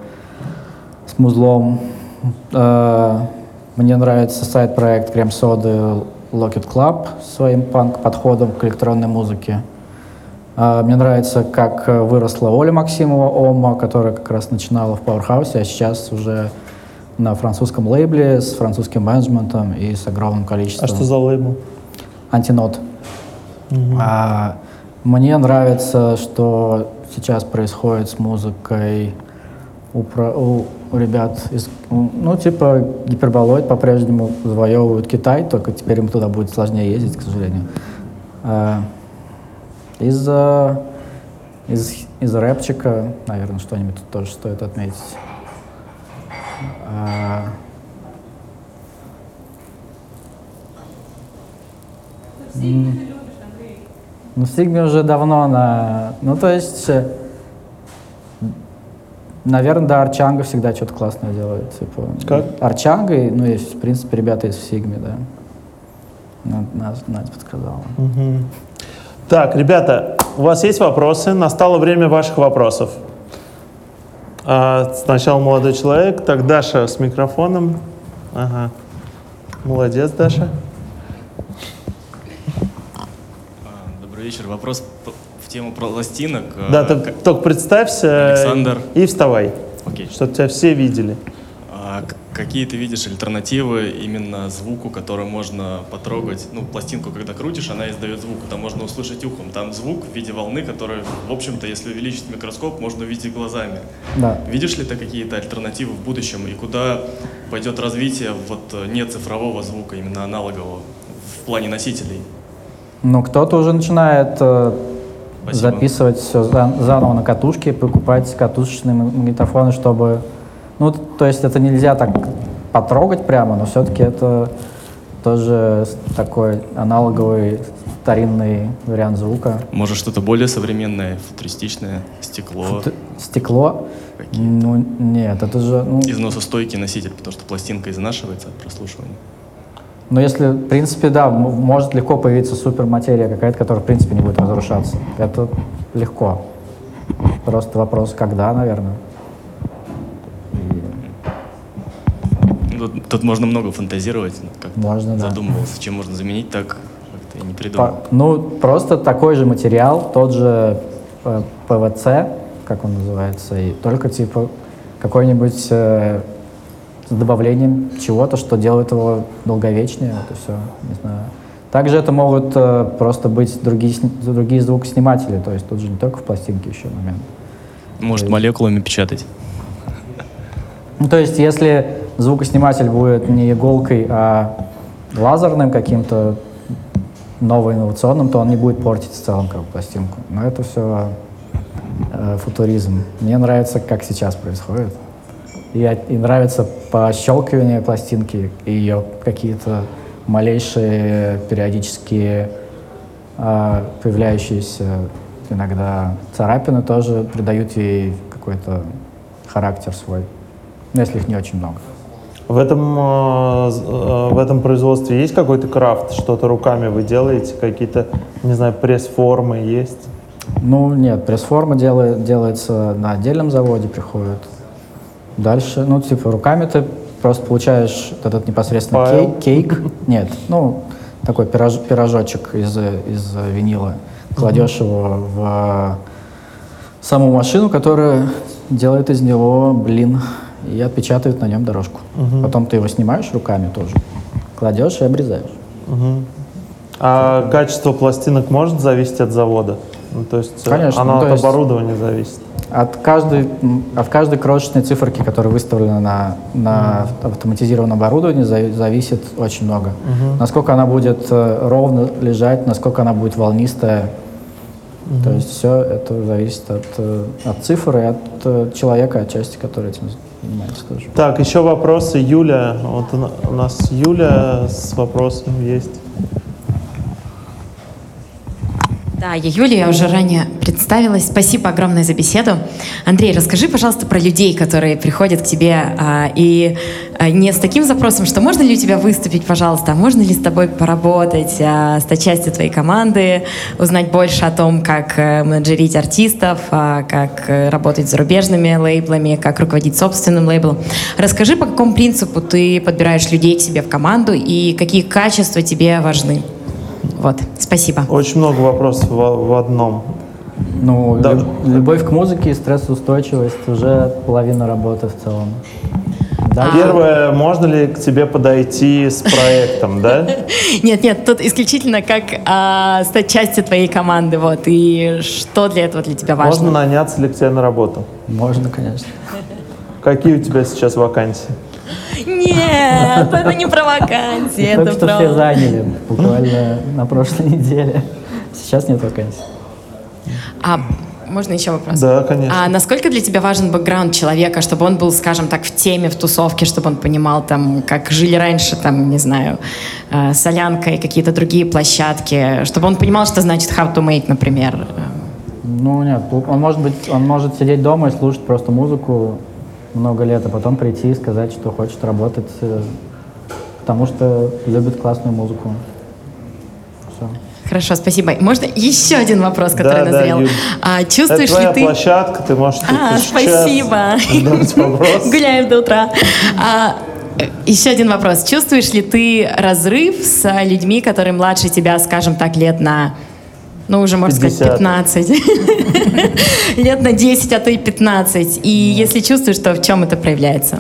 с музлом. Э, Мне нравится сайт-проект «Крем-соды» Locket Club своим панк-подходом к электронной музыке. А, Мне нравится, как э, выросла Оля Максимова, Ома, которая как раз начинала в Powerhouse, а сейчас уже на французском лейбле с французским менеджментом и с огромным А количеством что за лейбл? антинот. А, мне нравится, что сейчас происходит с музыкой у, про- у- у ребят из, ну, типа, гиперболоид по-прежнему завоевывают Китай, только теперь им туда будет сложнее ездить, к сожалению. А, из, из, из рэпчика, наверное, что-нибудь тут тоже стоит отметить. А, Ну, в Сигме уже давно на... Ну, то есть... э, Наверное, да, Арчанга всегда что-то классное делает. Типа, Как? Арчанга, ну, есть, в принципе, ребята из Фигми, да. Надя- Надя подсказала. Так, ребята, у вас есть вопросы? Настало время ваших вопросов. А, сначала молодой человек, так Даша с микрофоном. Ага. Молодец, Даша. А, Добрый вечер. Вопрос в тему пластинок. А, Да, к- ты только представься Александр. и вставай, Окей. чтобы тебя все видели. Какие ты видишь альтернативы именно звуку, который можно потрогать? Ну, пластинку, когда крутишь, она издает звук, там можно услышать ухом. Там звук в виде волны, который, в общем-то, если увеличить микроскоп, можно увидеть глазами. Да. Видишь ли ты какие-то альтернативы в будущем и куда пойдет развитие вот э, не цифрового звука, именно аналогового в плане носителей? Ну, кто-то уже начинает э, записывать все заново на катушке, покупать катушечные магнитофоны, чтобы... Ну, то есть это нельзя так потрогать прямо, но все-таки это тоже такой аналоговый старинный вариант звука. Может, что-то более современное, футуристичное, стекло, Т- Стекло? Ну, нет, это же... Ну, износостойкий носитель, потому что пластинка изнашивается от прослушивания. Но если, в принципе, да, может легко появиться суперматерия какая-то, которая, в принципе, не будет разрушаться. Это легко. Просто вопрос, когда, наверное. Ну, Тут, можно много фантазировать, ну, как Можно, да. задумывался, чем можно заменить, так как-то не придумал. По- ну, просто такой же материал, тот же э, ПВЦ, как он называется, и только типа какой-нибудь э, с добавлением чего-то, что делает его долговечнее, вот и все, не знаю. Также это могут э, просто быть другие, другие звукосниматели, то есть тут же не только в пластинке еще момент. Может, молекулами печатать. Ну, то есть, если звукосниматель будет не иголкой, а лазерным каким-то новоинновационным, то он не будет портить в целом как пластинку. Но это все футуризм. Мне нравится, как сейчас происходит. И, и нравится пощелкивание пластинки и ее какие-то малейшие периодические а, появляющиеся иногда царапины тоже придают ей какой-то характер свой, ну, если их не очень много. В этом, э, э, в этом производстве есть какой-то крафт? Что-то руками вы делаете? Какие-то, не знаю, пресс-формы есть? Ну, нет, пресс-форма делает, делается на отдельном заводе, приходит. Дальше, ну, типа, руками ты просто получаешь этот непосредственно Файл. кей- кейк. Нет, ну, такой пирож- пирожочек из, из винила. Кладешь его в саму машину, которая делает из него блин и отпечатывает на нем дорожку. Потом ты его снимаешь руками тоже, кладешь и обрезаешь. А качество пластинок может зависеть от завода? Ну, то есть э, Конечно, оно ну, то от есть- оборудования зависит. От каждой, от каждой крошечной циферки, которая выставлена на, на автоматизированном оборудовании, зави- зависит очень много. Насколько она будет э, ровно лежать, насколько она будет волнистая. То есть все это зависит от, э, от цифр и от человека, отчасти, который этим занимается тоже. Так, еще вопросы. Юля. Вот у нас Юля с вопросом есть. Да, я Юлия, я уже ранее представилась. Спасибо огромное за беседу. Андрей, расскажи, пожалуйста, про людей, которые приходят к тебе а, и а, не с таким запросом, что можно ли у тебя выступить, пожалуйста, а можно ли с тобой поработать, а, стать частью твоей команды, узнать больше о том, как э, менеджерить артистов, а, как э, работать с зарубежными лейблами, как руководить собственным лейблом. Расскажи, по какому принципу ты подбираешь людей к себе в команду и какие качества тебе важны. Вот, спасибо. Очень много вопросов в, в одном. Ну, Да. лю- любовь к музыке и стрессоустойчивость уже половина работы в целом. Да, Первое, можно ли к тебе подойти с проектом, да? <laughs> Нет, нет, тут исключительно как а, стать частью твоей команды, вот, и что для этого для тебя важно. Можно наняться ли к тебе на работу? можно, конечно. Какие у тебя сейчас вакансии? Нет, это не про вакансии, это Только что все заняли, буквально на прошлой неделе. Сейчас нет вакансий. А, можно еще вопрос? Да, конечно. А насколько для тебя важен бэкграунд человека, чтобы он был, скажем так, в теме, в тусовке, чтобы он понимал, там, как жили раньше, там, не знаю, э, солянка и какие-то другие площадки, чтобы он понимал, что значит how to make, например. Ну нет, он может быть, он может сидеть дома и слушать просто музыку много лет, а потом прийти и сказать, что хочет работать, э, потому что любит классную музыку. Все. Хорошо, спасибо. Можно еще один вопрос, который Да, да, назрел? Юль. А, Это чувствуешь твоя ли ты... площадка, ты можешь А, спасибо. <laughs> Гуляем до утра. А, э, еще один вопрос. Чувствуешь ли ты разрыв с людьми, которые младше тебя, скажем так, лет на, ну, уже, можно сказать, 50. 15? <laughs> Лет на 10, а то и 15. И если чувствуешь, то в чем это проявляется?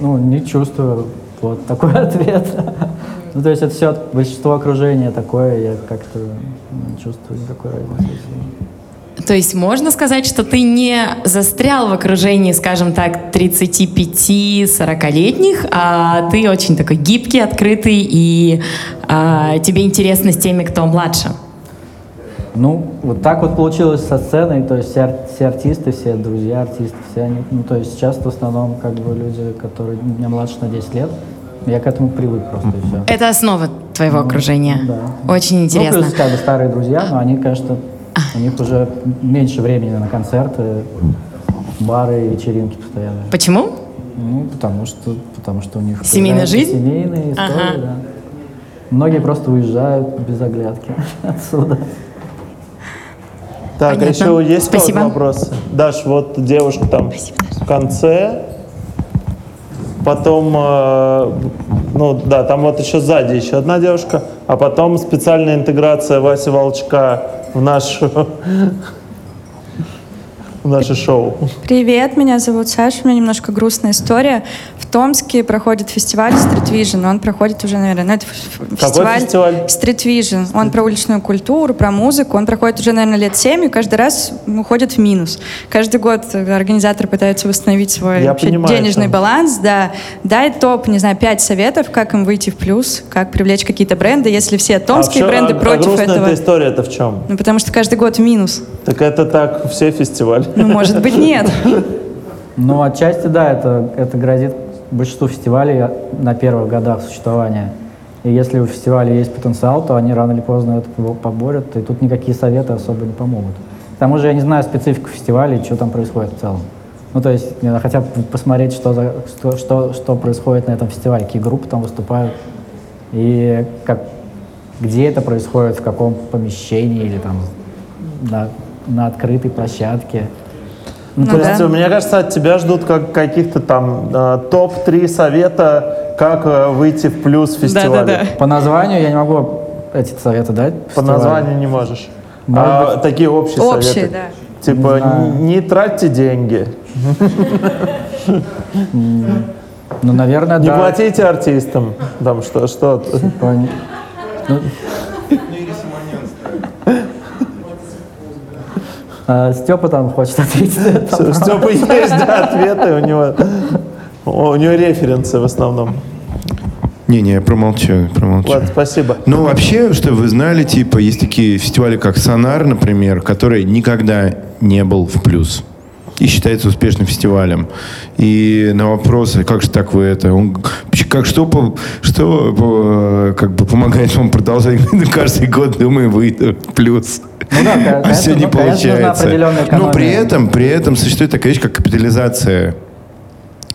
Ну, не чувствую. Вот такой <laughs> ответ. Ну, то есть это все большинство окружения такое, я как-то не чувствую никакой разницы. То есть можно сказать, что ты не застрял в окружении, скажем так, 35-40-летних, а ты очень такой гибкий, открытый, и а, тебе интересно с теми, кто младше. Ну, вот так вот получилось со сценой, то есть все, ар- все артисты, все друзья артисты, все они, ну, то есть сейчас в основном как бы люди, которые меня младше на 10 лет, я к этому привык просто и все. Это основа твоего окружения. да. Очень интересно. Ну, плюс как бы старые друзья, но они, конечно, у них уже меньше времени на концерты, бары вечеринки постоянно. Почему? Ну, потому что, потому что у них Семейная жизнь? Семейные истории, Ага. да. Многие просто уезжают без оглядки <laughs> отсюда. Так, а Понятно. еще есть Спасибо. вопросы? Даш, вот девушка там в конце. Потом, э, ну да, там вот еще сзади еще одна девушка, а потом специальная интеграция Васи Волчка в наш в наше шоу. Привет, меня зовут Саша, у меня немножко грустная история. В Томске проходит фестиваль Street Vision, он проходит уже, наверное, ну, это ф- ф- Какой фестиваль? Street Vision. Он про уличную культуру, про музыку, он проходит уже, наверное, лет 7 и каждый раз уходит в минус. Каждый год организатор пытается восстановить свой Я понимаю, денежный чем. баланс, да. Дай топ, не знаю, 5 советов, как им выйти в плюс, как привлечь какие-то бренды, если все томские а в чём- бренды а- а против грустная этого. эта история это в чем? Ну, потому что каждый год в минус. Так это так все фестивали. Ну, может быть, нет. Ну, отчасти, да, это, это грозит большинству фестивалей на первых годах существования. И если у фестиваля есть потенциал, то они рано или поздно это побо- поборют, и тут никакие советы особо не помогут. К тому же я не знаю специфику фестиваля что там происходит в целом. Ну, то есть, надо хотя бы посмотреть, что, за, что, что, что происходит на этом фестивале, какие группы там выступают, и как, где это происходит, в каком помещении или там на, на открытой площадке. Ну То да. есть, мне кажется, от тебя ждут как каких-то там э, топ-3 совета, как э, выйти в плюс в фестивале. Да-да-да. По названию я не могу эти советы дать. По фестивалю. названию не можешь. Может а такие общие, Общие, советы. да. Типа, Не не, не тратьте деньги, Ну, наверное, не да. платите артистам. Там что, что. Пон- ну- А, Степа там хочет ответить. это. Степа есть да, ответы у него. У него референсы в основном. Не-не, я промолчу, промолчу. Ладно, спасибо. Ну, вообще, чтобы вы знали, типа, есть такие фестивали, как «Сонар», например, который никогда не был в плюс и считается успешным фестивалем. И на вопросы, как же так вы это, он, как что, что как бы помогает вам продолжать <laughs> каждый год, думаю, выйду в плюс. Ну да, а конечно, все не ну, получается. Но при этом, при этом существует такая вещь, как капитализация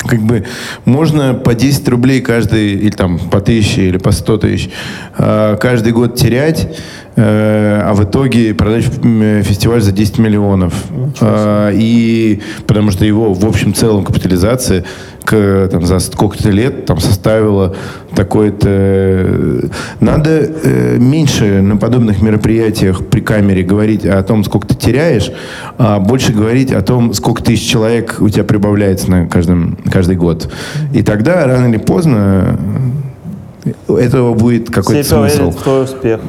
как бы можно по 10 рублей каждый, или там по 1000, или по 100 тысяч э, каждый год терять, а в итоге продать фестиваль за 10 миллионов. Э, и потому что его в общем целом капитализация к, там, за сколько-то лет там составила такое-то... э, Надо э, меньше на подобных мероприятиях при камере говорить о том, сколько ты теряешь, а больше говорить о том, сколько тысяч человек у тебя прибавляется на каждом, каждый год. И тогда, рано или поздно, э, этого будет какой-то смысл. поверят в твой успех.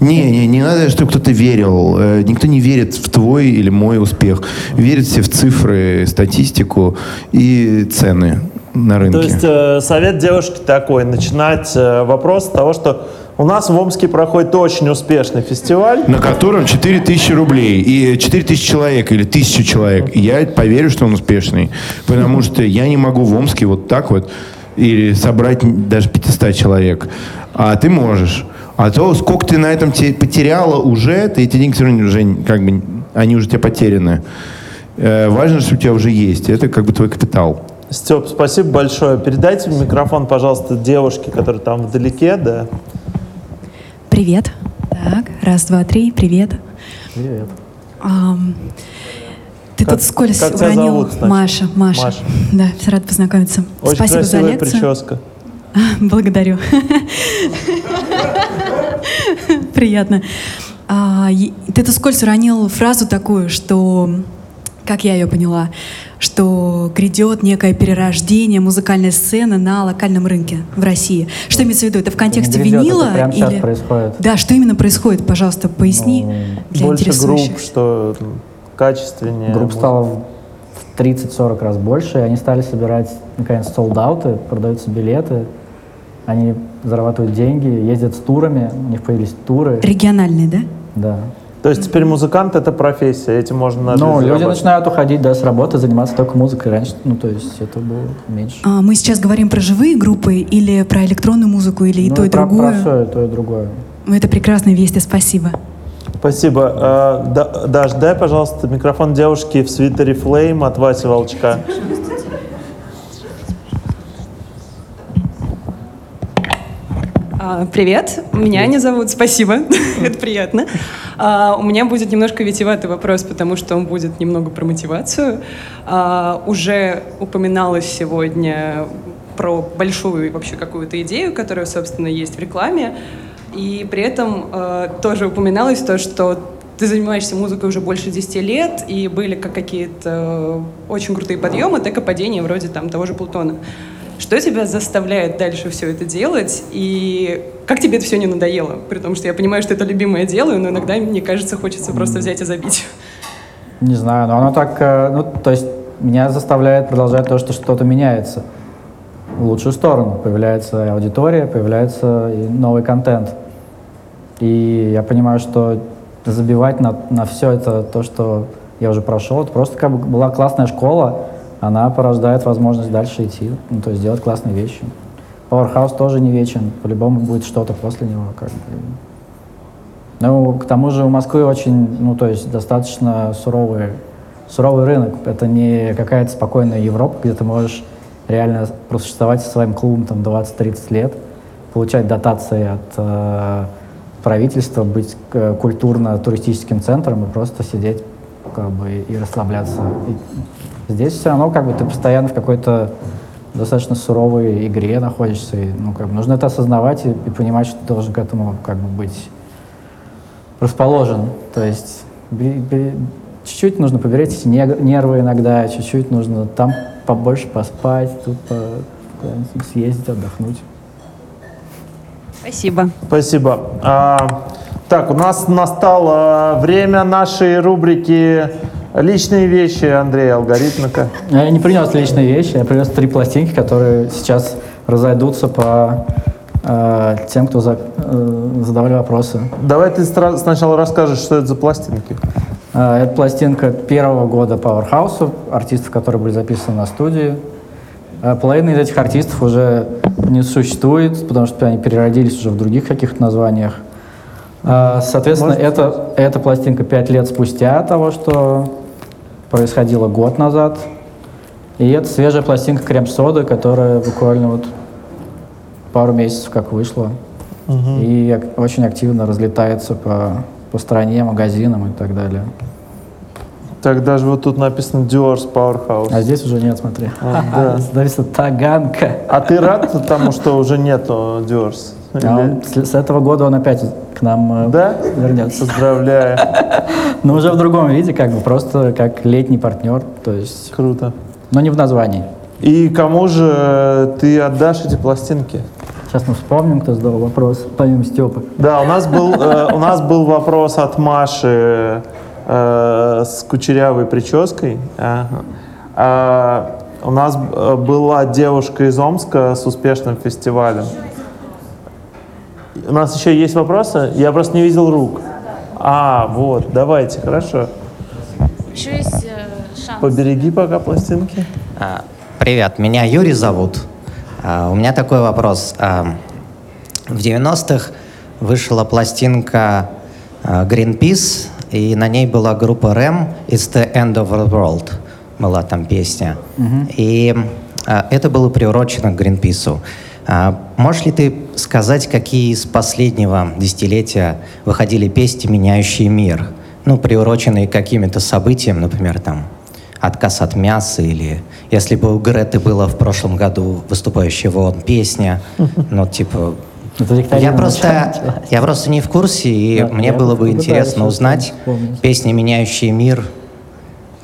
Не, не, не надо, чтобы кто-то верил. Э, Никто не верит в твой или мой успех. Верят все в цифры, статистику и цены на рынке. То есть э, совет девушки такой, начинать э, вопрос с того, что у нас в Омске проходит очень успешный фестиваль. на котором 4000 рублей и 4000 человек или 1000 человек. И я поверю, что он успешный. Потому что я не могу в Омске вот так вот или собрать даже 500 человек. А ты можешь. А то, сколько ты на этом те- потеряла уже, ты эти деньги все равно уже как бы они уже тебе потеряны. Э, важно, что у тебя уже есть. Это как бы твой капитал. Степ, спасибо большое. Передайте микрофон, пожалуйста, девушке, которая там вдалеке, да. Привет. Так, раз, два, три, привет. Привет. Ам, ты Как- тут скользь как тебя уронил. зовут, значит? Маша, Маша. Маша. Да, все рад познакомиться. Очень Спасибо за красивая лекцию. прическа. <laughs> Благодарю. <laughs> <laughs> Приятно. А, скользь уронил фразу такую, что, как я ее поняла, что грядет некое перерождение музыкальной сцены на локальном рынке в России. Что имеется в виду? Это в контексте грядет, это винила? прямо сейчас или... происходит. Да, что именно происходит? Пожалуйста, поясни Ну, для Больше интересующих. групп, что качественнее. Групп музыка. стало в 30-40 раз больше, и они стали собирать, наконец, sold out ы, продаются билеты, они зарабатывают деньги, ездят с турами, у них появились туры, Региональный, да? да. То есть теперь музыкант это профессия, этим можно Ну, люди начинают уходить, да, с работы, заниматься только музыкой. Раньше, ну, то есть это было меньше. А, мы сейчас говорим про живые группы или про электронную музыку, или и Ну, то, и про, другое? Про все, и то, и другое. Ну, Это прекрасная весть, спасибо. Спасибо. А, да- Даш, дай, пожалуйста, микрофон девушке в свитере Flame от Васи Волчка. Привет, меня Аня зовут, спасибо, <laughs> это приятно. А, У меня будет немножко витиеватый вопрос, потому что он будет немного про мотивацию. А, Уже упоминалось сегодня про большую вообще какую-то идею, которая, собственно, есть в рекламе. И при этом тоже упоминалось то, что ты занимаешься музыкой уже больше 10 лет, и были как какие-то очень крутые подъемы, так и падения вроде там того же Плутона. Что тебя заставляет дальше все это делать? И как тебе это все не надоело? При том, что я понимаю, что это любимое дело, но иногда, мне кажется, хочется просто взять и забить. Не знаю, но оно так, э, ну, то есть меня заставляет продолжать то, что что-то меняется в лучшую сторону. Появляется аудитория, появляется и новый контент. И я понимаю, что забивать на, на все это, то, что я уже прошел, это просто как бы была классная школа, она порождает возможность дальше идти, ну, то есть делать классные вещи. Powerhouse тоже не вечен, по-любому будет что-то после него. Как. Ну, к тому же у Москвы очень, ну, то есть достаточно суровый, суровый рынок. Это не какая-то спокойная Европа, где ты можешь реально просуществовать со своим клубом там 20-30 лет, получать дотации от э, правительства, быть э, культурно-туристическим центром и просто сидеть как бы и расслабляться. И здесь все равно как бы ты постоянно в какой-то достаточно суровой игре находишься. И, ну, как бы нужно это осознавать и, и понимать, что ты должен к этому как бы быть расположен. То есть чуть-чуть нужно поберечь нервы иногда, чуть-чуть нужно там побольше поспать, тут по, съездить, отдохнуть. Спасибо. Спасибо. А, так, у нас настало время нашей рубрики «Личные вещи» Андрея Алгоритмика. Я не принес личные вещи, я принес три пластинки, которые сейчас разойдутся по э, тем, кто за- э, задавали вопросы. Давай ты сначала расскажешь, что это за пластинки. Э, Это пластинка первого года Powerhouse, артистов, которые были записаны на студии. Э, Половина из этих артистов уже не существует, потому что они переродились уже в других каких-то названиях. Э, Соответственно, это, эта пластинка пять лет спустя того, что происходило год назад. И это свежая пластинка крем-соды, которая буквально вот пару месяцев как вышла. И ак- очень активно разлетается по, по стране, магазинам и так далее. Так, даже вот тут написано Dior's Powerhouse. А здесь уже нет, смотри. А, да. <laughs> Написано Таганка. А ты рад тому, что уже нету Dior's? А Или- с, с этого года он опять к нам э, Да? вернется. Поздравляю. <laughs> Но уже в другом виде, как бы просто как летний партнер, то есть, Круто. но не в названии. И кому же ты отдашь эти пластинки? Сейчас мы вспомним, кто задал вопрос, помимо Степы. Да, у нас был, э, у нас был вопрос от Маши э, с кучерявой прической. Ага. А, у нас э, была девушка из Омска с успешным фестивалем. У нас еще есть вопросы? Я просто не видел рук. А, вот, давайте, хорошо. Еще есть э, шанс. Побереги пока пластинки. А, Привет, меня Юрий зовут. А, У меня такой вопрос. А, В 90-х вышла пластинка Greenpeace и на ней была группа Рэм «It's the end of the world». Была там песня. И а, это было приурочено к Гринпису. А, можешь ли ты сказать, какие из последнего десятилетия выходили песни, меняющие мир? Ну, приуроченные к каким-то событиям, например, там, отказ от мяса или если бы у Греты было в прошлом году выступающая в ООН песня, <laughs> ну, типа... Я просто, я просто не в курсе, и Да, мне было бы интересно сейчас узнать вспомнить. песни, меняющие мир,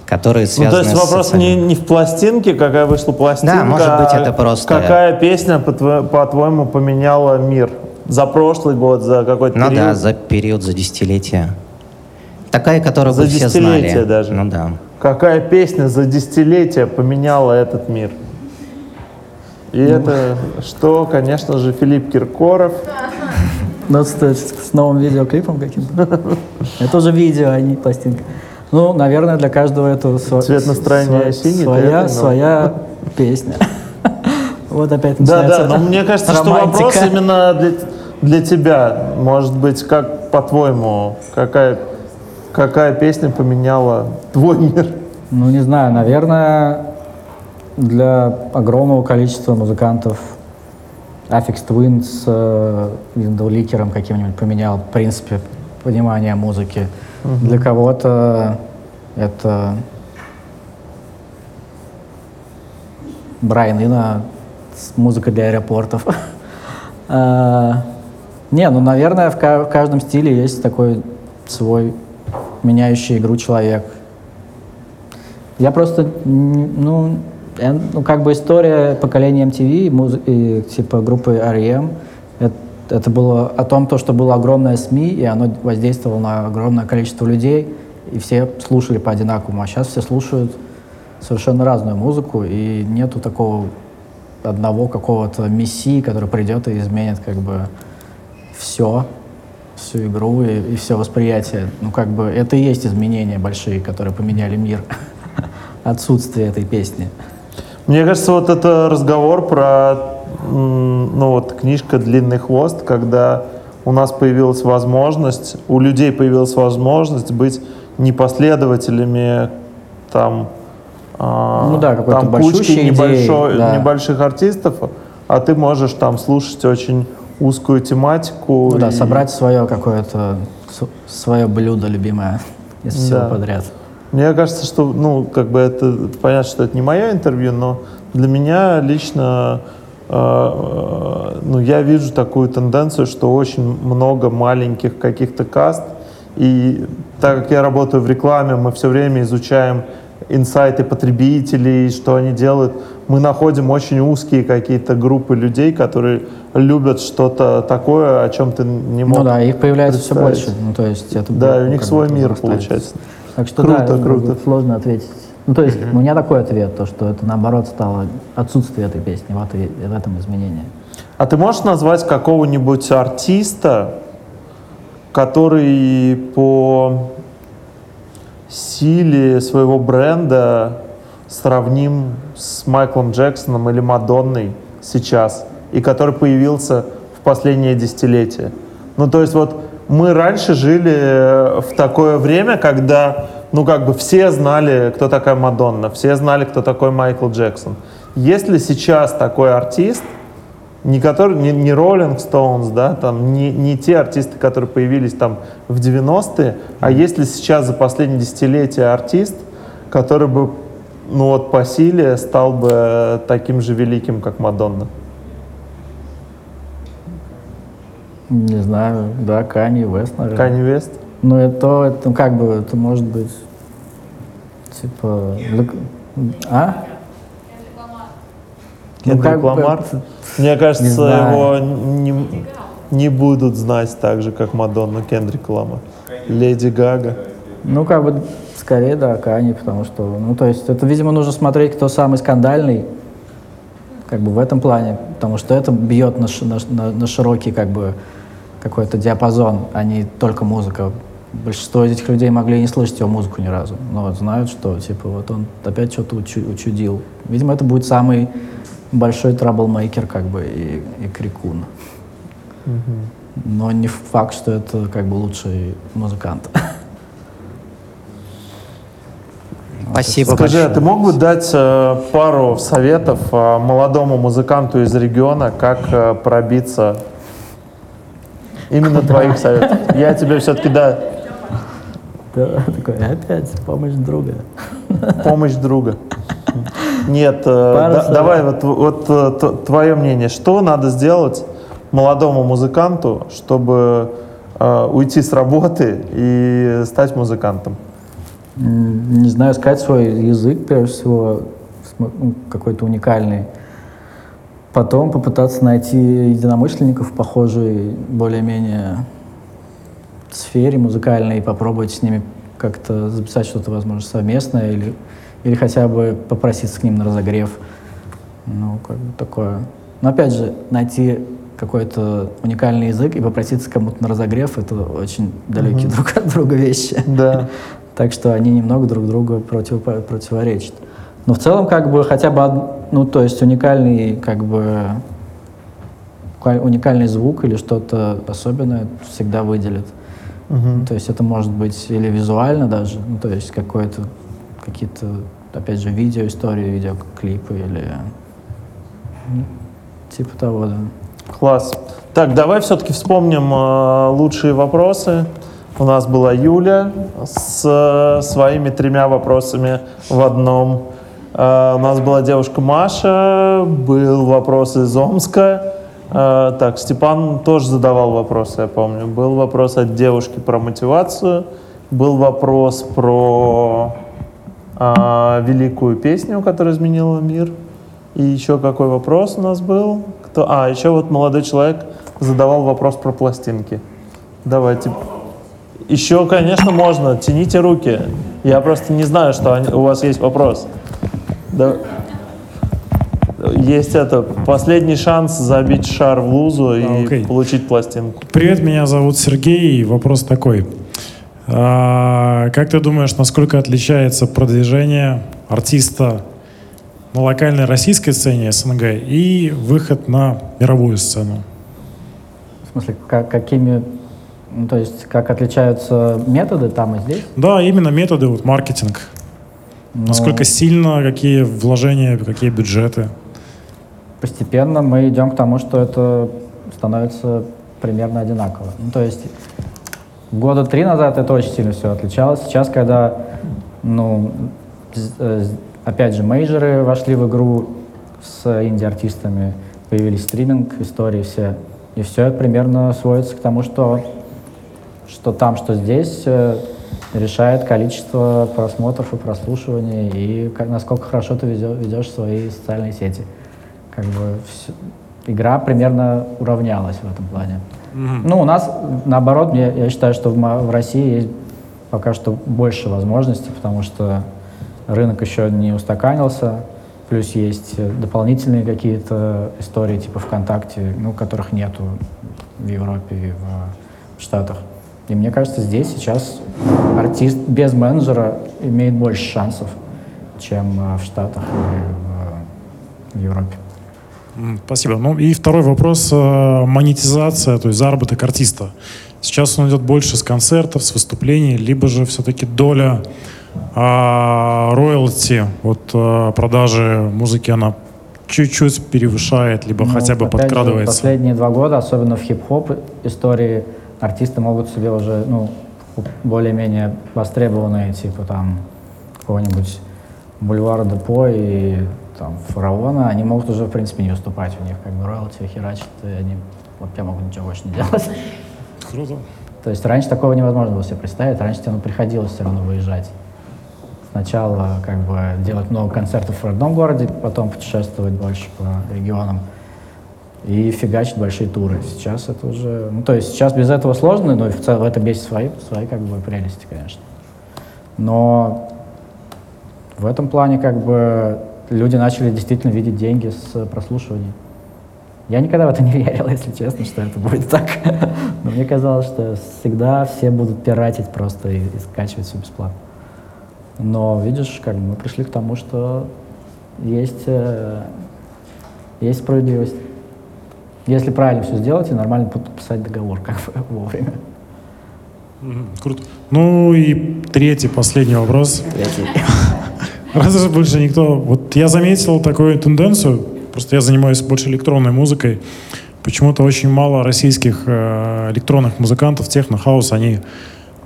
которые Ну, то связаны есть с вопрос социальным- не, не в пластинке, какая вышла пластинка, Да, может быть, а это просто- Какая песня, по- по-твоему, поменяла мир? За прошлый год, за какой-то Ну период? да, за период, за десятилетие. Такая, которую За бы все десятилетие знали. даже. Ну да. Какая песня за десятилетия поменяла этот мир? И Ну. это что, конечно же, Филипп Киркоров. Ну, с, с новым видеоклипом каким-то. <laughs> Это уже видео, а не пластинка. Ну, наверное, для каждого это сво- Цвет настроения синий, Своя, своя песня. <laughs> Вот опять Да, начинается да, но мне кажется, что вопрос именно для, для тебя. Может быть, как по-твоему, какая, какая песня поменяла твой мир? Ну, не знаю, наверное, для огромного количества музыкантов Affix Twin с э, Ликером каким-нибудь поменял, в принципе, понимание музыки. Мгм. Для кого-то это Брайан Ина с музыкой для аэропортов. <laughs> А, Не, ну, наверное, в ка- в каждом стиле есть такой свой меняющий игру человек. Я просто, ну, ну, как бы история поколения MTV муз- и, типа группы R.E.M. Это, это было о том, то, что было огромное СМИ, и оно воздействовало на огромное количество людей, и все слушали по одинаковому. А сейчас все слушают совершенно разную музыку, и нету такого одного какого-то мессии, который придет и изменит как бы все, всю игру и, и все восприятие. Ну, как бы это и есть изменения большие, которые поменяли мир. <laughs> Отсутствие этой песни. Мне кажется, вот это разговор про, ну вот, книжка «Длинный хвост», когда у нас появилась возможность, у людей появилась возможность быть непоследователями там, а, Ну да, там кучки идеи, небольшой- да. небольших артистов, а ты можешь там слушать очень узкую тематику. Ну да, и- собрать свое какое-то, свое блюдо любимое из всего Да. подряд. Мне кажется, что, ну, как бы это, понятно, что это не мое интервью, но для меня лично, э, э, ну, я вижу такую тенденцию, что очень много маленьких каких-то каст, и так как я работаю в рекламе, мы все время изучаем инсайты потребителей, что они делают, мы находим очень узкие какие-то группы людей, которые любят что-то такое, о чем ты не мог Ну да, их появляется все больше. Ну, то есть это Да, будет, у них свой мир получается. Так что Круто, да, круто. сложно ответить. Ну, то есть у меня такой ответ, то, что это наоборот стало отсутствие этой песни, вот и в этом изменение. А ты можешь назвать какого-нибудь артиста, который по силе своего бренда сравним с Майклом Джексоном или Мадонной сейчас, и который появился в последнее десятилетие? Ну, то есть вот мы раньше жили э, в такое время, когда, ну, как бы все знали, кто такая Мадонна, все знали, кто такой Майкл Джексон. Есть ли сейчас такой артист, не, который, не, не Rolling Stones, да, там, не, не те артисты, которые появились там в 90-е, а есть ли сейчас за последние десятилетия артист, который бы, ну вот по силе стал бы э, таким же великим, как Мадонна? Не знаю, да, Кани Вест, наверное. Канни Вест? Ну, это, это, ну, как бы, это может быть, типа, а? Ну, Кендрик бы Ламар? это- Мне кажется, не знаю. его не, не будут знать так же, как Мадонна Кендрик Ламар. Леди Гага. Ну, как бы, скорее, да, Кани, потому что, ну, то есть, это, видимо, нужно смотреть, кто самый скандальный, как бы, в этом плане, потому что это бьет на, на- на широкий, как бы, какой-то диапазон, а не только музыка. Большинство из этих людей могли не слышать его музыку ни разу, но вот знают, что, типа, вот он опять что-то учу- учудил. Видимо, это будет самый большой траблмейкер, как бы, и, и крикун. Но не факт, что это, как бы, лучший музыкант. Спасибо Скажи, а большое. ты мог бы дать э, пару советов э, молодому музыканту из региона, как э, пробиться именно твоих советов? Я тебе все-таки, да, Да, <laughs> такой, опять помощь друга. помощь друга. Нет, э, да- давай вот, вот э, твое мнение, что надо сделать молодому музыканту, чтобы э, уйти с работы и стать музыкантом? Не знаю, искать свой язык, прежде всего, ну, какой-то уникальный. Потом попытаться найти единомышленников в похожей, более-менее сфере музыкальной и попробовать с ними как-то записать что-то, возможно, совместное или, или хотя бы попроситься к ним на разогрев. Ну, как бы такое. Но опять же, найти какой-то уникальный язык и попроситься кому-то на разогрев — это очень далекие Мгм. друг от друга вещи. Да. <laughs> Так что они немного друг другу противопо- противоречат. Но в целом, как бы, хотя бы, ну, то есть уникальный, как бы, уникальный звук или что-то особенное всегда выделит. Мгм. То есть это может быть или визуально даже, ну, то есть какое-то, какие-то, опять же, видеоистории, видеоклипы или ну, типа того, да. Класс. Так, давай все-таки вспомним э, лучшие вопросы. У нас была Юля с э, своими тремя вопросами в одном. Э, у нас была девушка Маша, был вопрос из Омска. Э, так, Степан тоже задавал вопросы, я помню. Был вопрос от девушки про мотивацию. Был вопрос про э, великую песню, которая изменила мир. И еще какой вопрос у нас был? Кто? А, еще вот молодой человек задавал вопрос про пластинки. Давайте. Еще, конечно, можно. Тяните руки. Я просто не знаю, что они- у вас есть вопрос. Да. Есть это последний шанс забить шар в лузу и А, окей. получить пластинку. Привет, меня зовут Сергей. И вопрос такой. А, как ты думаешь, насколько отличается продвижение артиста на локальной российской сцене СНГ и выход на мировую сцену? В смысле, как, какими, ну, то есть, как отличаются методы там и здесь? Да, именно методы, вот маркетинг. Ну, Насколько сильно, какие вложения, какие бюджеты? Постепенно мы идем к тому, что это становится примерно одинаково. Ну, то есть года три назад это очень сильно все отличалось. Сейчас, когда, ну, э, опять же, мейджоры вошли в игру с инди-артистами, появились стриминг, истории все, и все примерно сводится к тому, что, что там, что здесь, э, решает количество просмотров и прослушиваний, и как- насколько хорошо ты ведешь свои социальные сети как бы всё- игра примерно уравнялась в этом плане. Ну, у нас, наоборот, я, я считаю, что в, в России есть пока что больше возможностей, потому что рынок еще не устаканился, плюс есть дополнительные какие-то истории типа ВКонтакте, ну, которых нету в Европе и в Штатах. И мне кажется, здесь сейчас артист без менеджера имеет больше шансов, чем э, в Штатах или в, в Европе. Спасибо. Ну и второй вопрос. э, Монетизация, то есть заработок артиста. Сейчас он идет больше с концертов, с выступлений, либо же все-таки доля а, роялти от э, продажи музыки, она чуть-чуть превышает, либо Ну, хотя бы опять же, подкрадывается. последние два года, особенно в хип-хоп истории, артисты могут себе уже, ну, более-менее востребованные, типа там какого-нибудь бульвара Депо и там фараона, они могут уже, в принципе, не выступать. У них как бы роялти херачат, и они вообще могут ничего больше не делать. Круто. То есть раньше такого невозможно было себе представить, раньше тебе ну, приходилось все равно выезжать. Сначала как бы делать много концертов в родном городе, потом путешествовать больше по регионам и фигачить большие туры. Сейчас это уже... Ну, то есть сейчас без этого сложно, но в целом в этом есть свои, свои как бы прелести, конечно. Но в этом плане как бы люди начали действительно видеть деньги с прослушивания. Я никогда в это не <laughs> верил, если честно, что это будет так. Но мне казалось, что всегда все будут пиратить просто и, и скачивать все бесплатно. Но видишь, как мы пришли к тому, что есть, э, есть справедливость. Если правильно все сделать и нормально подписать договор как бы <laughs> вовремя. Круто. Ну и третий, последний вопрос. <laughs> Раз уже больше никто... Вот я заметил такую тенденцию, просто я занимаюсь больше электронной музыкой. Почему-то очень мало российских э, электронных музыкантов, техно-хаус, они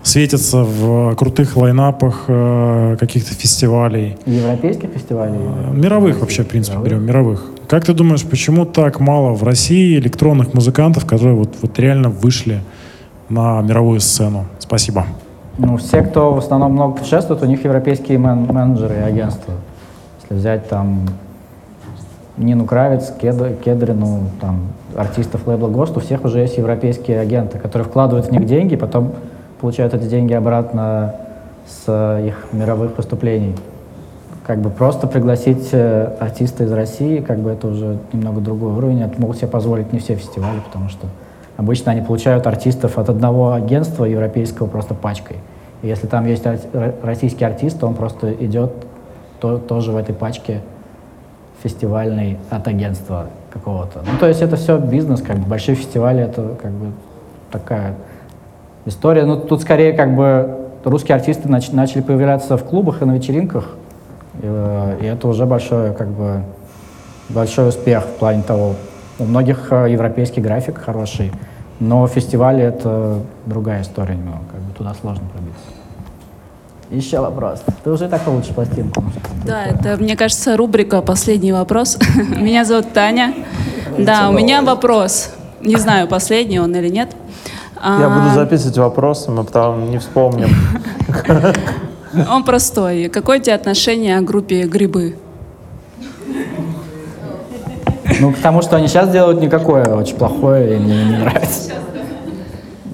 светятся в крутых лайнапах э, каких-то фестивалей. Европейских фестивалей? Мировых вообще, в принципе, берем, мировых. Как ты думаешь, почему так мало в России электронных музыкантов, которые вот, вот реально вышли на мировую сцену? Спасибо. Ну, все, кто в основном много путешествует, у них европейские мен- менеджеры и агентства. Если взять там Нину Кравец, Кед- Кедрину, там, артистов лейбла ГОСТ, у всех уже есть европейские агенты, которые вкладывают в них деньги, потом получают эти деньги обратно с их мировых выступлений. Как бы просто пригласить э, артиста из России, как бы это уже немного другой уровень. Это могут себе позволить не все фестивали, потому что обычно они получают артистов от одного агентства европейского просто пачкой. И если там есть российский артист, то он просто идет то- тоже в этой пачке фестивальный от агентства какого-то. Ну, то есть это все бизнес, как бы большие фестивали, это как бы такая история. Ну, тут скорее как бы русские артисты нач- начали появляться в клубах и на вечеринках, и, э, и это уже большой, как бы, большой успех в плане того. У многих э, европейский график хороший, но фестивали — это другая история немного, как бы туда сложно пробиться. Еще вопрос. Ты уже так получишь пластинку. Да, это, мне кажется, рубрика «Последний вопрос». <laughs> Меня зовут Таня. Да, у меня вопрос. Не знаю, последний он или нет. Я А, буду записывать вопросы, мы потом не вспомним. <laughs> Он простой. Какое у тебя отношение к группе «Грибы»? Ну, потому что они сейчас делают никакое очень плохое, и мне не нравится.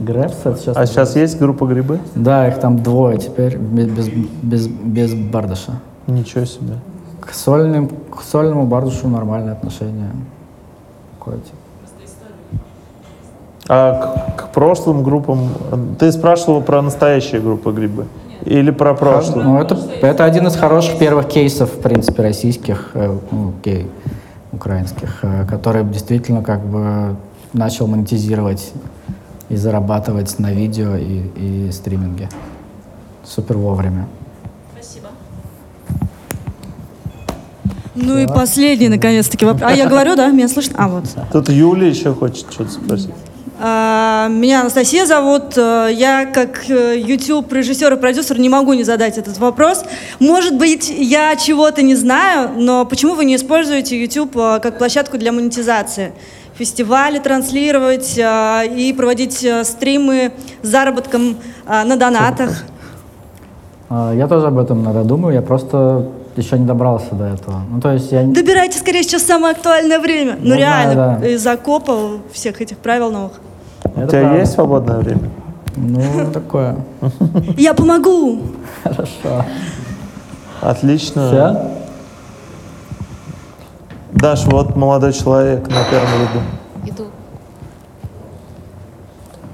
Грэпс это сейчас... А сейчас есть группа «Грибы»? Да, их там двое теперь, без, без, без, Бардаша. Ничего себе. К, сольным, к сольному Бардашу нормальное отношение. Такое, типа. А к, к прошлым группам... Ты спрашивал про настоящие группы «Грибы»? Или про прошлые? Ну, это, это один из хороших первых кейсов, в принципе, российских, э, ну, окей, украинских, э, который действительно как бы начал монетизировать и зарабатывать на видео и, и стриминге. Супер вовремя. Ну и последний, наконец-таки, вопрос. А я говорю, да? Меня слышно? А, вот. Тут Юля еще хочет что-то спросить. А, Меня Анастасия зовут. Э, Я как э, YouTube-режиссер и продюсер не могу не задать этот вопрос. Может быть, я чего-то не знаю, но почему вы не используете YouTube э, как площадку для монетизации? Фестивали транслировать э, и проводить э, стримы с заработком э, на донатах. А, Я тоже об этом иногда думаю, я просто еще не добрался до этого. Ну, то есть я... Добирайте скорее сейчас самое актуальное время. Ну, Ну, реально, да, да. из окопа всех этих правил новых. У тебя есть свободное время? Ну, такое. Я помогу! Хорошо. Отлично. Всё? Даш, вот молодой человек на первом ряду. Иду.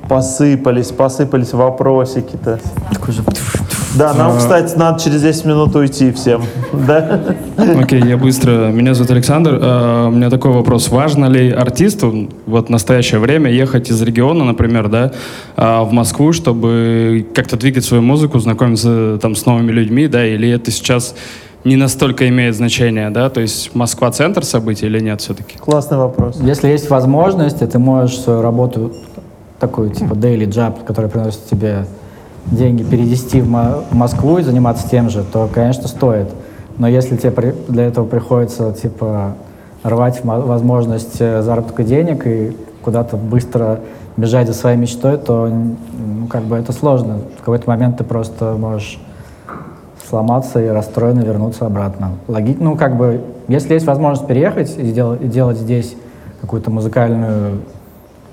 Посыпались, посыпались вопросики-то. Такой же... Да, нам, А. кстати, надо через 10 минут уйти всем. <laughs> Да? Окей, я быстро. Меня зовут Александр. А, У меня такой вопрос. Важно ли артисту вот в настоящее время ехать из региона, например, да, а, в Москву, чтобы как-то двигать свою музыку, знакомиться там с новыми людьми, да, или это сейчас не настолько имеет значение, да, то есть Москва центр событий или нет все-таки? Классный вопрос. Если есть возможность, и ты можешь свою работу, такую типа daily job, который приносит тебе деньги, перевести в, Мо- в Москву и заниматься тем же, то, конечно, стоит. Но если тебе для этого приходится, типа, рвать мо- возможность э, заработка денег и куда-то быстро бежать за своей мечтой, то, ну, как бы это сложно. В какой-то момент ты просто можешь сломаться и расстроенно вернуться обратно. Логи... Ну, как бы, если есть возможность переехать и, сдел- и делать здесь какую-то музыкальную,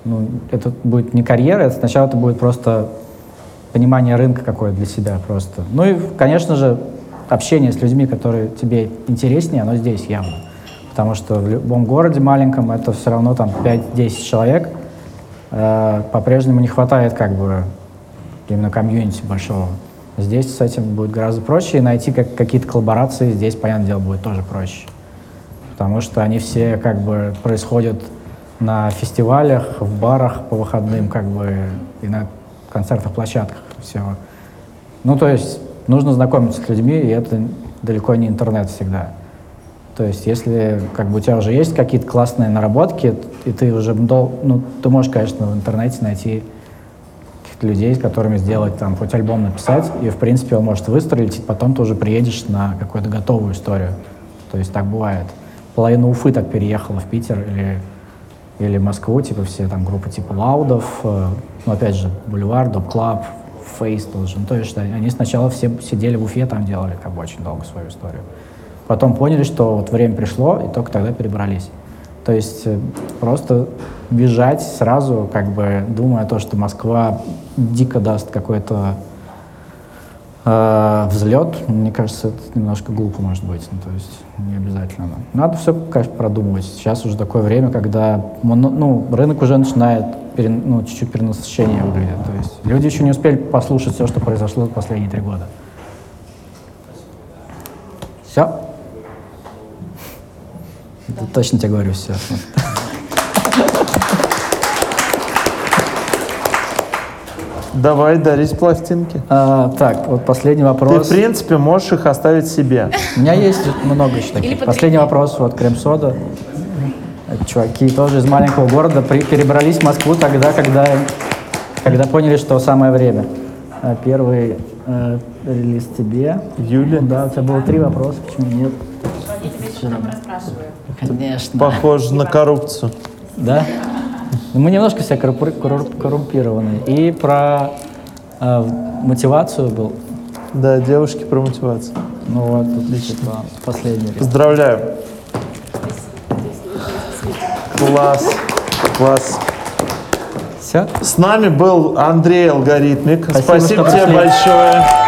ну, это будет не карьера, это сначала это будет просто понимание рынка какое-то для себя просто. Ну и, конечно же, общение с людьми, которые тебе интереснее, оно здесь явно. Потому что в любом городе маленьком это все равно там 5-10 человек. Э, по-прежнему не хватает как бы именно комьюнити большого. Здесь с этим будет гораздо проще, и найти как, какие-то коллаборации здесь, понятное дело, будет тоже проще. Потому что они все как бы происходят на фестивалях, в барах по выходным, как бы, и на концертных площадках всего. Ну, то есть нужно знакомиться с людьми, и это далеко не интернет всегда. То есть, если как бы у тебя уже есть какие-то классные наработки, и ты уже ну, ты можешь, конечно, в интернете найти каких-то людей, с которыми сделать там хоть альбом написать, и в принципе он может выстрелить, и потом ты уже приедешь на какую-то готовую историю. То есть так бывает. Половина Уфы так переехала в Питер или, или Москву, типа все там группы типа Лаудов, э, ну опять же, Boulevard, Dope Club, Face тоже. Ну, то есть они сначала все сидели в Уфе, там делали как бы очень долго свою историю. Потом поняли, что вот время пришло, и только тогда перебрались. То есть э, просто бежать сразу, как бы думая то, что Москва дико даст какой-то э, взлет, мне кажется, это немножко глупо может быть. Ну, то есть не обязательно. Надо все, конечно, продумывать. Сейчас уже такое время, когда ну, рынок уже начинает пере- ну, чуть-чуть перенасыщение выглядит. То есть люди еще не успели послушать все, что произошло за последние три года. Все? Это точно тебе говорю все. Давай дарить пластинки. А, так, вот последний Ты, вопрос. в принципе, можешь их оставить себе. У меня есть много еще таких. Последний вопрос, вот крем-сода. Чуваки тоже из маленького города при- перебрались в Москву тогда, когда, когда поняли, что самое время. А, Первый э, релиз тебе. Юля? Да, у тебя было три вопроса, почему нет? Конечно. Похоже на коррупцию. Да? Ну, Мы немножко все коррумпированы. И про э, мотивацию был. Да, девушки про мотивацию. Ну вот, отлично. Последний. Поздравляю. Класс. Класс. Все? С нами был Андрей Алгоритмик. Спасибо, Спасибо тебе пришли. большое.